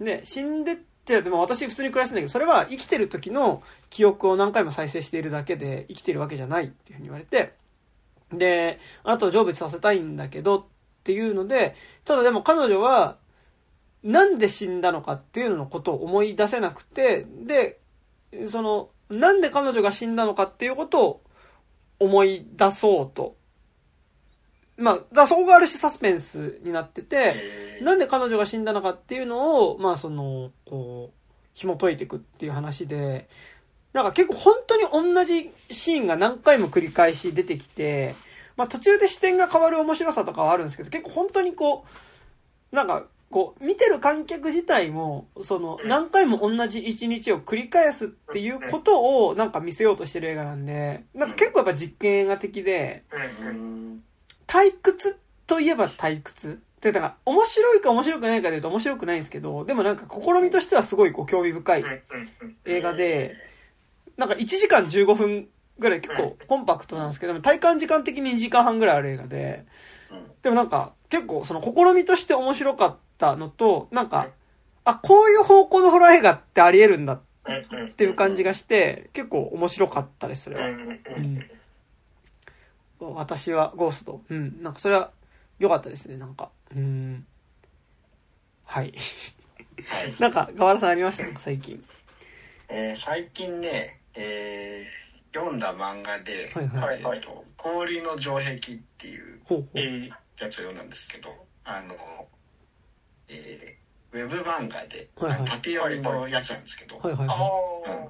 で、死んでじゃでも私普通に暮らしてんだけど、それは生きてる時の記憶を何回も再生しているだけで生きてるわけじゃないっていうふうに言われて、で、あなたを成仏させたいんだけどっていうので、ただでも彼女は、なんで死んだのかっていうののことを思い出せなくて、で、その、なんで彼女が死んだのかっていうことを思い出そうと。まあ、だそこがある種サスペンスになってて、なんで彼女が死んだのかっていうのを、まあその、こう、紐解いていくっていう話で、なんか結構本当に同じシーンが何回も繰り返し出てきて、まあ途中で視点が変わる面白さとかはあるんですけど、結構本当にこう、なんか、こう、見てる観客自体も、その、何回も同じ一日を繰り返すっていうことを、なんか見せようとしてる映画なんで、なんか結構やっぱ実験映画的で、退屈といえば退屈。で、だから、面白いか面白くないかで言うと面白くないんですけど、でもなんか試みとしてはすごいこう興味深い映画で、なんか1時間15分ぐらい結構コンパクトなんですけど、体感時間的に2時間半ぐらいある映画で、でもなんか結構その試みとして面白かったのと、なんか、あ、こういう方向のホラー映画ってあり得るんだっていう感じがして、結構面白かったです、それは。うん私はゴースト。うん。なんかそれは良かったですね、なんか。うん。はい。なんか、河原さんありました？か最近。えー、最近ね、えー、読んだ漫画で、はいはい、えーと「氷の城壁」っていうやつを読んだんですけどあの、えー、ウェブ漫画で、はいはい、縦読みのやつなんですけど、はいはいはい。うん、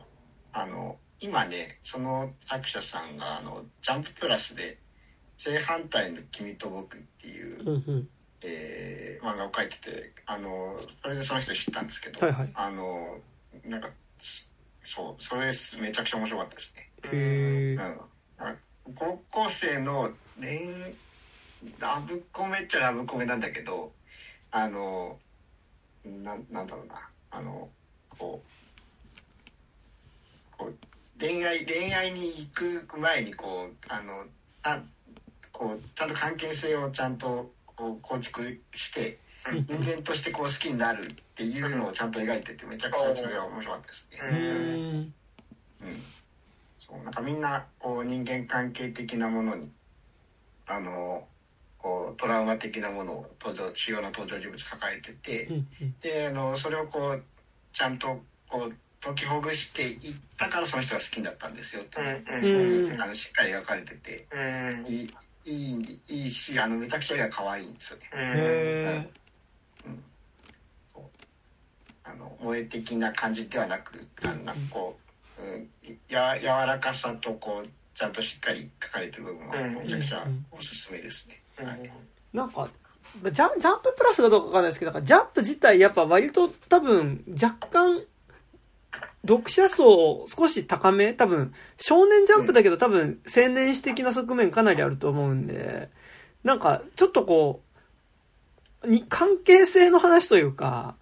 あの今ねその作者さんがあのジャンププラスで「正反対の君と僕」っていう、うんうん。えー、漫画を描いててあのそれでその人知ったんですけど、はいはい、あのなんかそうそれめちゃくちゃ面白かったですね。へうん、高校生の恋ラブコメっちゃラブコメなんだけどあのななんだろうな。あのこうこう恋愛恋愛に行く前にこうあのたこうちゃんと関係性をちゃんとこう構築して人間としてこう好きになるっていうのをちゃんと描いててめちゃくちゃそれは面白かったですね。うん、うん、そう。なんかみんなこう人間関係的なものにあのこうトラウマ的なものを登場主要な登場人物抱えてて、であのそれをこうちゃんとこう解きほぐしていったからその人が好きになったんですよって、うん、あのしっかり描かれてて、いいいいいいしあのめちゃくちゃ絵が可愛いんですよね。あの萌え的な感じではなくなんかこう、うん、や柔らかさとこうちゃんとしっかり描かれてる部分はめちゃくちゃおすすめですね。なんかジャジャンププラスかどうかわかんないですけど、ジャンプ自体やっぱ割と多分若干読者層少し高め多分、少年ジャンプだけど多分、青年誌的な側面かなりあると思うんで、なんか、ちょっとこう、に、関係性の話というか、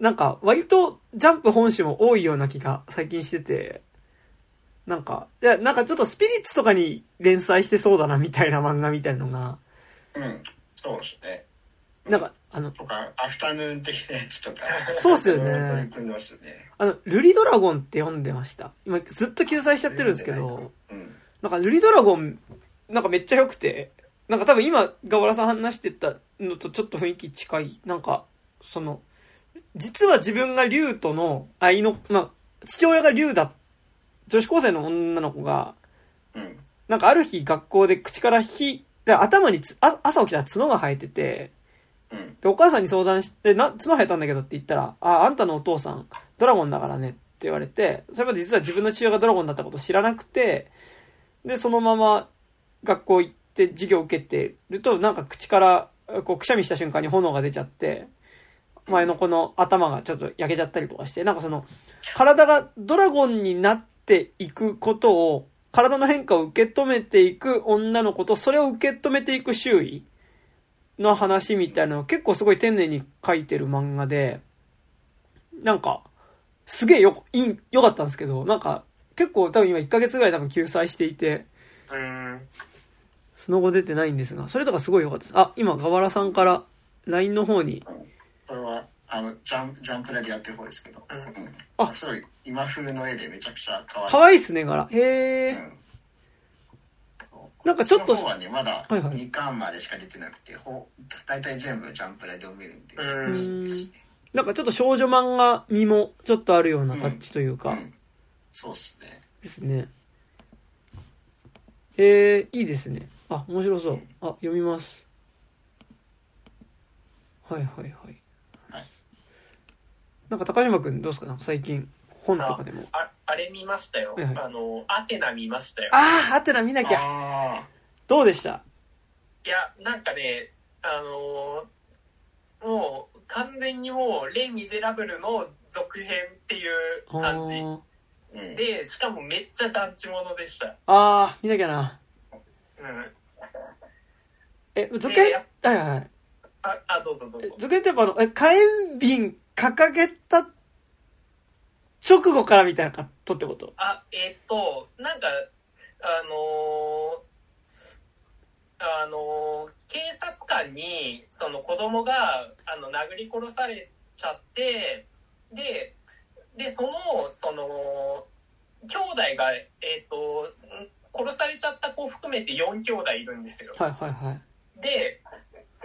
なんか、割とジャンプ本誌も多いような気が最近してて、なんか、いや、なんかちょっとスピリッツとかに連載してそうだなみたいな漫画みたいなのが。うん、そうですね。なんか、あの、とか、アフタヌーン的なやつとか。そうっすよね。取り組んでますよね。あの、ルリドラゴンって読んでました。今、ずっと救済しちゃってるんですけど、うん、なんか、ルリドラゴン、なんかめっちゃ良くて、なんか多分今、ガワラさん話してたのとちょっと雰囲気近い。なんか、その、実は自分が竜との愛の、まあ、父親が竜だ、女子高生の女の子が、うん、なんかある日学校で口から火、頭につあ朝起きたら角が生えてて、で、お母さんに相談して、な、角生えたんだけどって言ったら、あ、あんたのお父さん、ドラゴンだからねって言われて、それまで実は自分の父親がドラゴンだったこと知らなくて、で、そのまま学校行って授業受けてると、なんか口から、こう、くしゃみした瞬間に炎が出ちゃって、前の子の頭がちょっと焼けちゃったりとかして、なんかその、体がドラゴンになっていくことを、体の変化を受け止めていく女の子と、それを受け止めていく周囲。の話みたいなのを結構すごい丁寧に書いてる漫画で、なんか、すげえよ、いい、良かったんですけど、なんか、結構多分今1ヶ月ぐらい多分救済していて、その後出てないんですが、それとかすごい良かったです。あ、今、河原さんから LINE の方に。あの、ジャンジャンプでやってる方ですけど、うん、あ、すごい今風の絵でめちゃくちゃ可愛い。可愛いっすね、柄。へえ。うんなんかちょっと。そのはね、まだ2巻までしか出てなくて、はいはい、大体全部ジャンプで読めるんで。うんなんかちょっと少女漫画味もちょっとあるようなタッチというか。うんうん、そうっすね。ですね。えー、いいですね。あ、面白そう。あ、読みます。はいはいはい。はい、なんか高島くんどうですか？なんか最近本とかでも。ああれ見ましたよ。はいはい、あの、アテナ見ましたよ。ああ、アテナ見なきゃ。どうでした？いや、なんかね、あのー、もう、完全にもう、レ・ミゼラブルの続編っていう感じ。で、しかもめっちゃ団地ものでした。ああ、見なきゃな。うん。え、続編？はいはい。あ、あ、どうぞどうぞ。続編ってやっぱあの、え、火炎瓶掲げた直後からみたいなカットってこと？あ、えっ、と、なんか、あのー、あのー、警察官に、その子供が、あの、殴り殺されちゃって、で、で、その、その、兄弟が、えっ、と、殺されちゃった子含めて4兄弟いるんですよ。はいはいはい。で、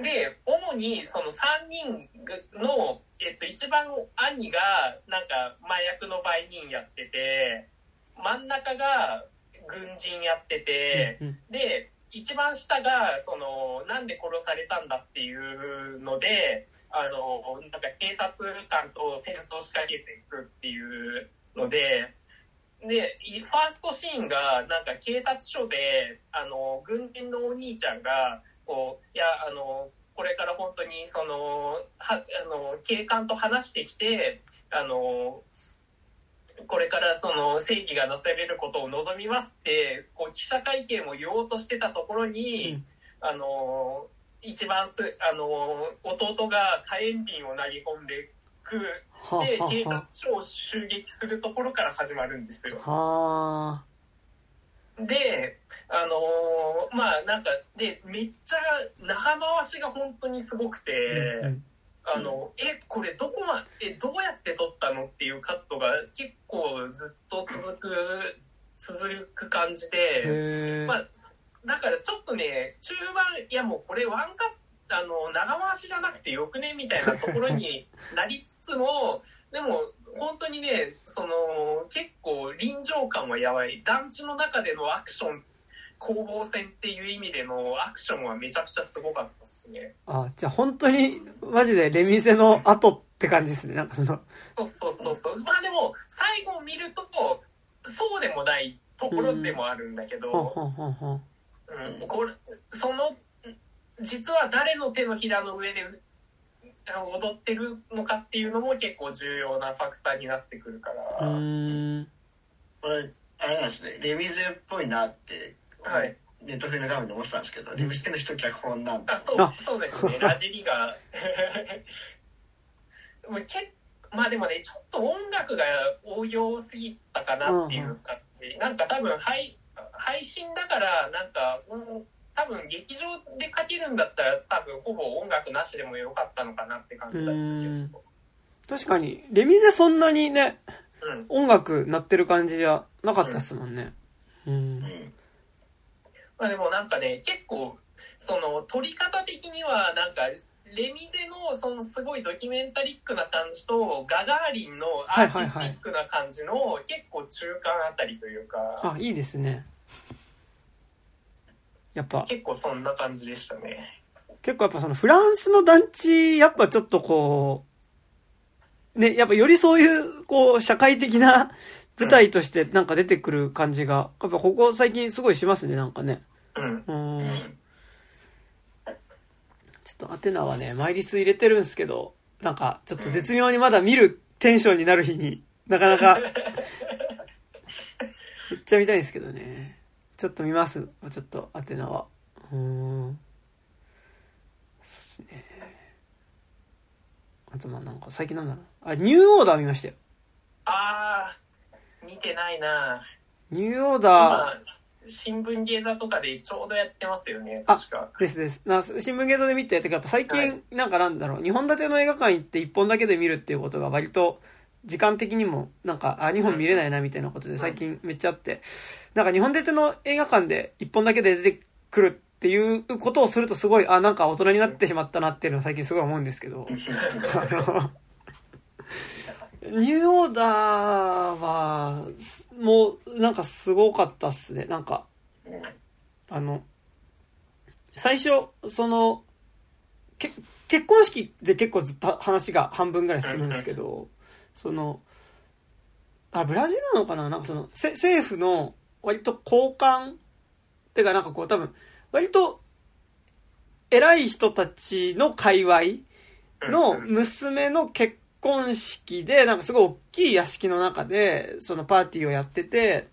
で、主にその3人のえっと、一番兄が、なんか、麻薬の売人やってて、真ん中が軍人やってて、うんで、一番下が、その、なんで殺されたんだっていうので、あの、なんか警察官と戦争しかけていくっていうので、で、いファーストシーンが、なんか警察署で、あの、軍人のお兄ちゃんが、こう、いや、あの、これから本当に、その、は、あの、警官と話してきて、あの、これからその正義がなされることを望みますって、こう記者会見を言おうとしてたところに、うん。あの、一番す、あの、弟が火炎瓶を投げ込んでく、はで、警察署を襲撃するところから始まるんですよ。あはあで、あのーまあなんか、で、めっちゃ長回しが本当にすごくて、うんうん。あの、え、これどこま、え、どうやって撮ったのっていうカットが結構ずっと続く、続く感じで、まあ、だからちょっとね、中盤、いやもうこれワンカット、あの、長回しじゃなくてよくねみたいなところになりつつも、でも、本当にね、その、結構臨場感はやばい。団地の中でのアクション、攻防戦っていう意味でのアクションはめちゃくちゃすごかったっすね。あじゃあ本当にマジでレミゼの後って感じですねなんかそのそうそうそうそう。まあでも、最後を見ると、そうでもないところでもあるんだけど、うん、これその実は誰の手のひらの上で踊ってるのかっていうのも結構重要なファクターになってくるかうら、ーん。これあれなんですね。レミゼっぽいなって、はい、ネットフリの画面で思ってたんですけど、レミゼの人脚本なんであそうあ。そうですね。ラジリが もうけまあでもねちょっと音楽が応用すぎたかなっていう感じ、なんか多分配配信だからなんか、うん多分劇場でかけるんだったら多分ほぼ音楽なしでもよかったのかなって感じだったけうん。ど確かに。レミゼそんなにねうん。音楽鳴ってる感じじゃなかったっすもんね。うん。うん。まあでもなんかね、結構、その、撮り方的には、なんか、レミゼの、そのすごいドキュメンタリックな感じと、ガガーリンのアーティスティックな感じの、結構中間あたりというか、あいいですねやっぱ結構そんな感じでしたね。結構やっぱそのフランスの団地やっぱちょっとこうねやっぱよりそういうこう社会的な 舞台としてなんか出てくる感じがやっぱここ最近すごいしますねなんかねうん。うんちょっとアテナはね、マイリス入れてるんですけど、なんか、ちょっと絶妙にまだ見るテンションになる日になかなか、めっちゃ見たいんですけどね。ちょっと見ます。ちょっと、アテナは。うーん。そうですね。あと、まあなんか、最近なんだろう。あ、ニューオーダー見ましたよ。あー、見てないなニューオーダ今、新聞芸座とかでちょうどやってますよね、あ確か。ーですです。な新聞芸座で見て、てかやっぱ最近、はいなんかなんだろう、2本立ての映画館行って1本だけで見るっていうことが割と、時間的にも、なんか、あ、2本見れないなみたいなことで最近めっちゃあって、なんか2本立ての映画館で1本だけで出てくるっていうことをするとすごい、あ、なんか大人になってしまったなっていうのは最近すごい思うんですけど、あの、ニューオーダーは、すもう、なんかすごかったっすね。なんか、あの、最初、その、け結婚式で結構ずっと話が半分ぐらい進むんですけど、その、あ、ブラジルなのかな？なんかその、せ政府の割と高官ってかなんかこう多分、割と偉い人たちの界隈の娘の結婚式で、なんかすごい大きい屋敷の中で、そのパーティーをやってて、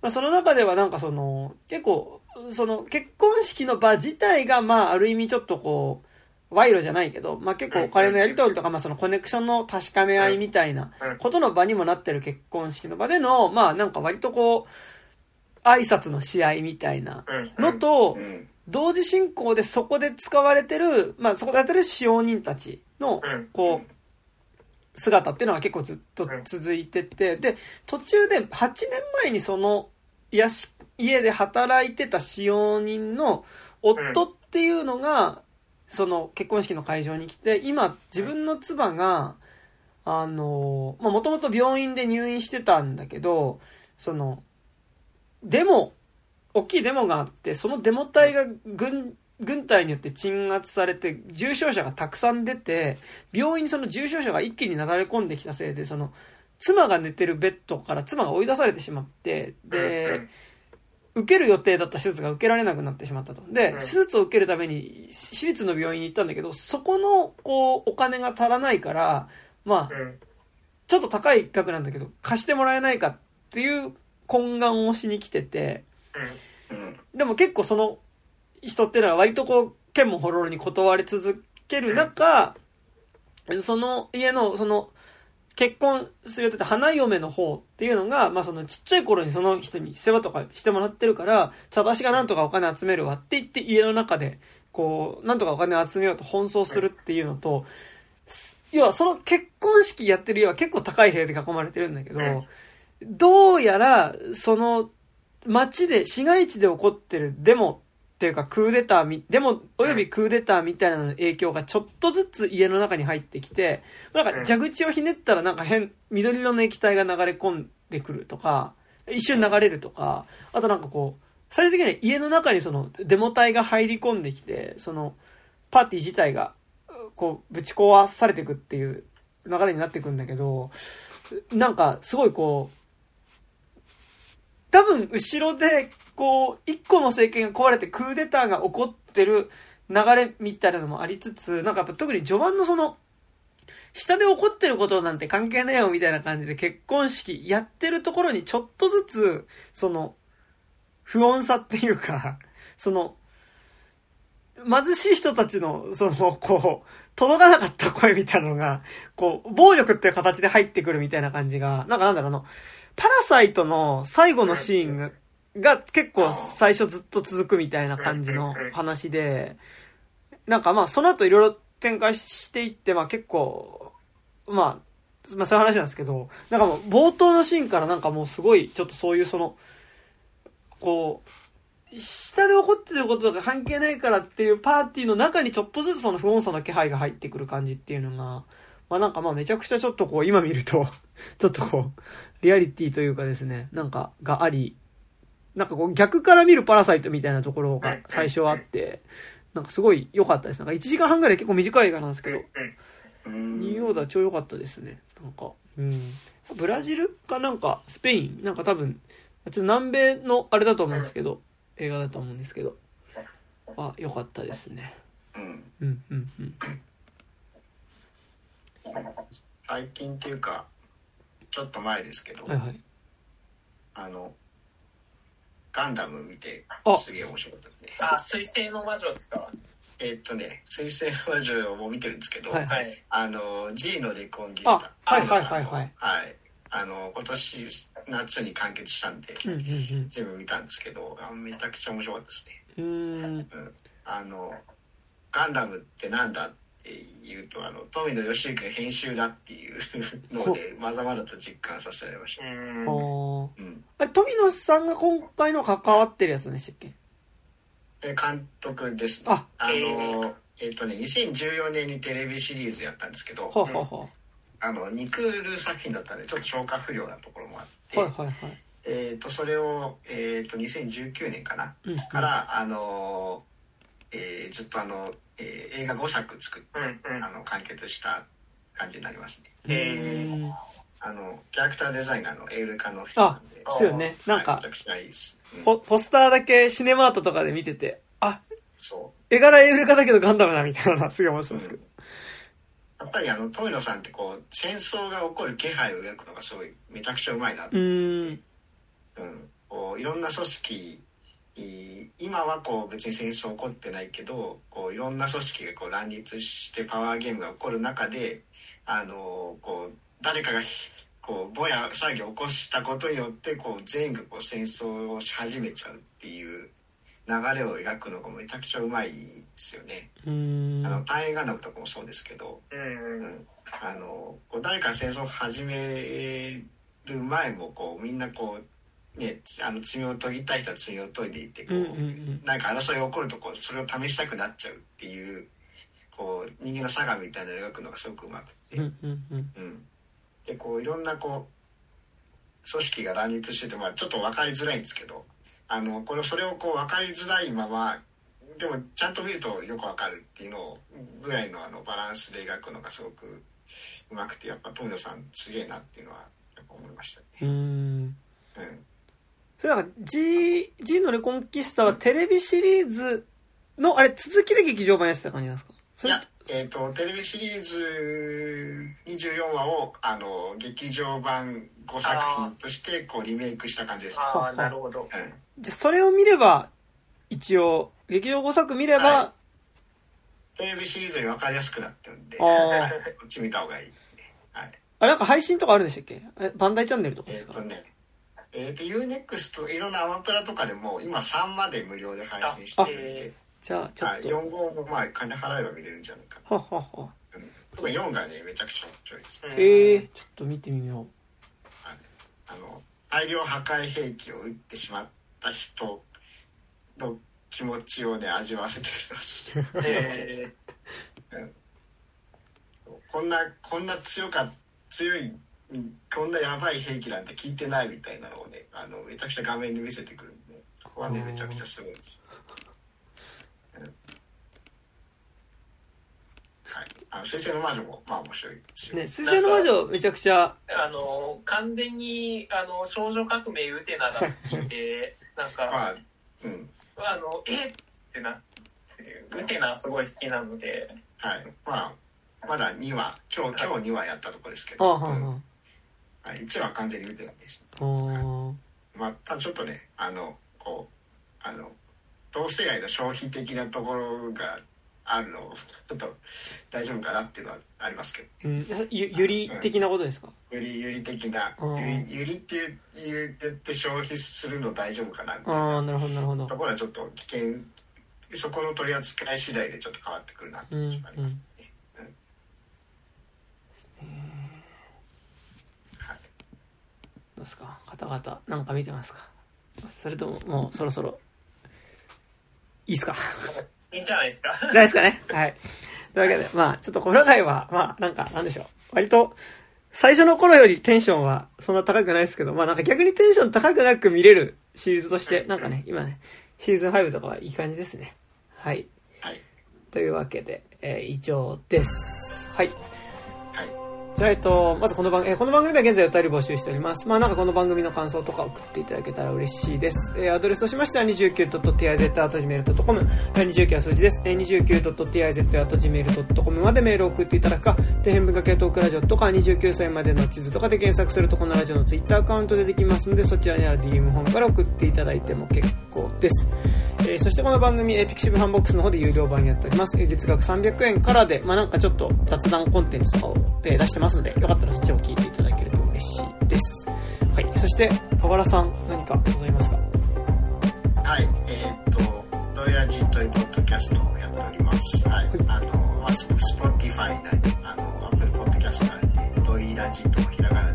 まあ、その中ではなんかその、結構、その結婚式の場自体が、まあ、ある意味ちょっとこう、賄賂じゃないけど、まあ結構お金のやり取りとか、まあそのコネクションの確かめ合いみたいなことの場にもなってる結婚式の場での、まあなんか割とこう、挨拶の試合みたいなのとう、ん。同時進行でそこで使われてる、まあそこでやってる使用人たちのうん、こう、姿っていうのが結構ずっと続いてて、で、途中で8年前にその、家で働いてた使用人の夫っていうのが、その結婚式の会場に来て、今自分の妻が、あの、まあ、もともと病院で入院してたんだけど、その、デモ、大きいデモがあって、そのデモ隊が軍、軍隊によって鎮圧されて、重症者がたくさん出て、病院にその重症者が一気に流れ込んできたせいで、その、妻が寝てるベッドから妻が追い出されてしまって、で、受ける予定だった手術が受けられなくなってしまったと。で、手術を受けるために私立の病院に行ったんだけど、そこの、こう、お金が足らないから、まあ、ちょっと高い額なんだけど、貸してもらえないかっていう懇願をしに来てて、でも結構その人ってのは割とこう、剣もほろろに断り続ける中、その家の、その、結婚する予定って花嫁の方っていうのが、まあそのちっちゃい頃にその人に世話とかしてもらってるから、じゃあ私がなんとかお金集めるわって言って家の中で、こう、なんとかお金を集めようと奔走するっていうのと、要はその結婚式やってる家は結構高い部屋で囲まれてるんだけど、どうやら、その、街で、市街地で起こってるデモっていうかクーデターみ、デモおよびクーデターみたいなのの影響がちょっとずつ家の中に入ってきて、なんか蛇口をひねったらなんか変、緑色の液体が流れ込んでくるとか、一瞬流れるとか、あとなんかこう、最終的には家の中にそのデモ隊が入り込んできて、そのパーティー自体がこう、ぶち壊されていくっていう流れになっていくんだけど、なんか、すごいこう、多分、後ろで、こう、一個の政権が壊れてクーデターが起こってる流れみたいなのもありつつ、なんかやっぱ特に序盤のその、下で起こってることなんて関係ねえよみたいな感じで結婚式やってるところにちょっとずつ、その、不穏さっていうか、その、貧しい人たちの、その、こう、届かなかった声みたいなのが、こう、暴力っていう形で入ってくるみたいな感じが、なんかなんだろう、あの、パラサイトの最後のシーンが、結構最初ずっと続くみたいな感じの話で、なんかまあその後いろいろ展開していって、まあ結構、まあ、まあそういう話なんですけど、なんかもう冒頭のシーンからなんかもうすごいちょっとそういうその、こう、下で起こってることとか関係ないからっていうパーティーの中にちょっとずつその不穏さの気配が入ってくる感じっていうのが、まあなんかまあめちゃくちゃちょっとこう今見るとちょっとこう、リアリティというかですね、なんかがあり、なんかこう逆から見るパラサイトみたいなところが最初あって、なんかすごい良かったです。なんか1時間半ぐらい結構短い映画なんですけど、ニューオーダー超良かったですね。なんか、うん。ブラジルかなんかスペインなんか多分、ちょっと南米のあれだと思うんですけど、映画だと思うんですけどあ良かったですねうんうんうんうん最近っていうかちょっと前ですけど、はいはい、あのガンダム見てすげえ面白かったですね。あ水星の魔女ですか？えー、っとね水星の魔女も見てるんですけど、はい。はい、あの G のレコンギスタはいはいはいはい。はい。あの今年夏に完結したんで、うんうんうん、全部見たんですけどあめちゃくちゃ面白かったですね。うん。あのガンダムってなんだっていうとあの富野義行が編集だっていうのでまざまざと実感させられました。うん、あれ富野さんが今回の関わってるやつでしたっけ？え監督ですね。あ。あのえっ、ー、とね2014年にテレビシリーズやったんですけど。はははあの2クール作品だったんでちょっと消化不良なところもあって、はいはいはい、えーと、それを、えーと、2019年かな、うんうん、からあの、えー、ずっとあの、えー、映画5作作って、うんうん、あの完結した感じになりますね。へあのキャラクターデザイナーのエールカの人なんで。あ、ですよね。なんか、はい、めちゃくちゃいいです、うん、ポ。ポスターだけシネマートとかで見てて、あ、そう。絵柄エールカだけどガンダムだみたいなのはすごい思ってたんですけど。うんやっぱりあの富野さんってこう戦争が起こる気配を描くのがすごいめちゃくちゃうまいなってうんこういろんな組織今はこう別に戦争起こってないけどこういろんな組織がこう乱立してパワーゲームが起こる中であのこう誰かがこうぼや騒ぎを起こしたことによってこう全員がこう戦争をし始めちゃうっていう流れを描くのがめちゃくちゃうまいですよね。あの大河ガンダムとかもそうですけど、うん、あの誰か戦争を始める前もこうみんなこうねあの罪を研ぎたい人は罪を研いでいてこう、なんか争いが起こるとこうそれを試したくなっちゃうっていうこう人間の差がみたいなのを描くのがすごくうまくて、うん、うんうん、でこういろんなこう組織が乱立してて、まあ、ちょっと分かりづらいんですけどあのこれそれをこう分かりづらいままでもちゃんと見るとよく分かるっていうのをぐらいのあのバランスで描くのがすごくうまくてやっぱ富野さんすげえなっていうのはやっぱ思いましたね。うん。うんそれなんか G、G のレコンキスタはテレビシリーズの、あれ、続きで劇場版やってた感じなんですか？それいや、えっ、と、テレビシリーズ24話を、あの、劇場版5作品として、こう、リメイクした感じです。ああ、なるほど。うん。じゃあそれを見れば、一応、劇場5作見れば、はテレビシリーズより分かりやすくなってるんで、あーはいこっち見た方がいい。はい。あれなんか配信とかあるんでしたっけ？えバンダイチャンネルとかでえっ、すか、とね、えっ、と、UNEXT、いろんなアマプラとかでも、今3まで無料で配信してるんで、じゃあ、ちょはい、っと。4号もまあ、金払えば見れるんじゃないかな。はっはっは。うん。特に4がね、めちゃくちゃ面白いです。うんえー、ちょっと見てみよあの大量破壊兵器を撃ってしまった人の気持ちをね味わわせてくれます えこんなこんな強か強いうんこんなやばい兵器なんて聞いてないみたいなのをねあのめちゃくちゃ画面に見せてくるんでここはねめちゃくちゃすごいです、うん。はい、あの先生の魔女もまあ面白いですね、水星の魔女めちゃくちゃ、あの、完全に、あの、少女革命ウテナだって聞いて、なんか、まあうん。あの、えっ？てなって、ウテナすごい好きなので、はい。まあまだ2話今日今日2話やったとこですけあど、はうんははい、1話は完全に打てないでしたまあ、ただちょっとね、あの、こう、あの、同性愛の消費的なところがあるのを、ちょっと大丈夫かなっていうのはありますけど、うん、ゆ、ゆり的なことですか？ゆりゆり的な、うん。ゆりゆりって言言って消費するの大丈夫かなみたいああ、ななるほど、なるほど。と。ころはちょっと危険、そこの取り扱い次第でちょっと変わってくるなっていう気がありますね。うんはいどうですか？方々、なんか見てますか？それとも、もうそろそろ、いいっすか？いいんじゃないですか？ないですかね？はい。というわけで、まあ、ちょっとこの回は、まあ、なんか、なんでしょう？割と、最初の頃よりテンションはそんな高くないですけど、まあなんか逆にテンション高くなく見れるシリーズとして、なんかね、今ね、シーズン5とかはいい感じですね。はい。はい。というわけで、えー以上です。はい。はい。じゃあ、えっと、まずこの番組、えーこの番組では現在お便り募集しております。まあなんかこの番組の感想とか送っていただけたら嬉しいです。えーアドレスとしましては 29.tiz.gmail.com、29は数字です。えー 29.tiz.gmail.com までメールを送っていただくか、底辺文化系トークラジオとか29歳までの地図とかで検索するとこのラジオのツイッターアカウントでできますので、そちらには DM 本から送っていただいても結構です。えーそしてこの番組、えーピクシブファンボックスの方で有料版やっております。えー月額300円からで、まあなんかちょっと雑談コンテンツとかを、えー出してますので、よかったらそっちを聞いていただけると嬉しいです。はい。そして、河原さん、何かございますか？はい、えーっと、ロイヤジーというポッドキャストをやっております。はい、あの、まあ、ススポティファイなり、あの、アップルポッドキャストなりで、ロイラジとひらがな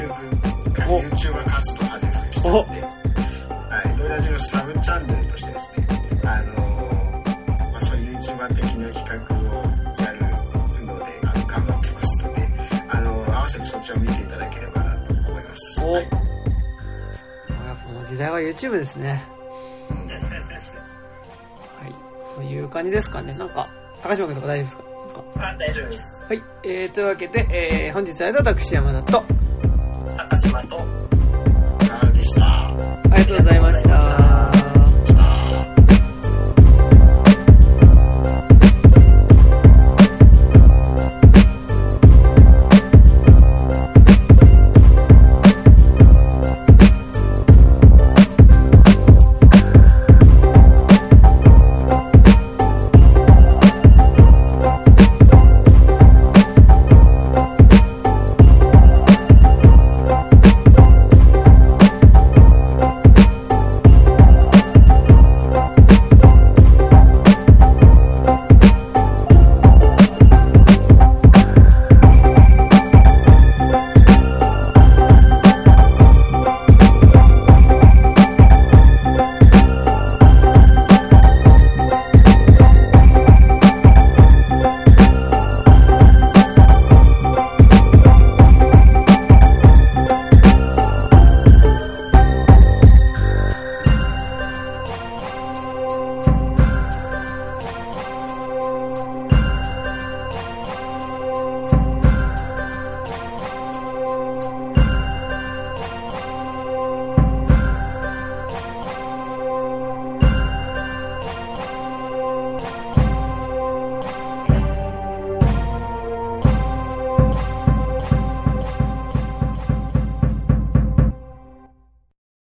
YouTube、お YouTuber 活動を始めましたので、はい、ロイラジのサブチャンネルとしてですね、あの、まあ、そういう YouTuber 的な企画をやるので、あの、頑張ってますので、あの、合わせてそっちを見ていただければなと思います。おはい。あこの時代は YouTube ですね。うんはい。という感じですかね。なんか、高島君とか大丈夫ですかあ大丈夫です。はい。えー、というわけで、えー、本日は私山田と、高島と、あでした。ありがとうございました。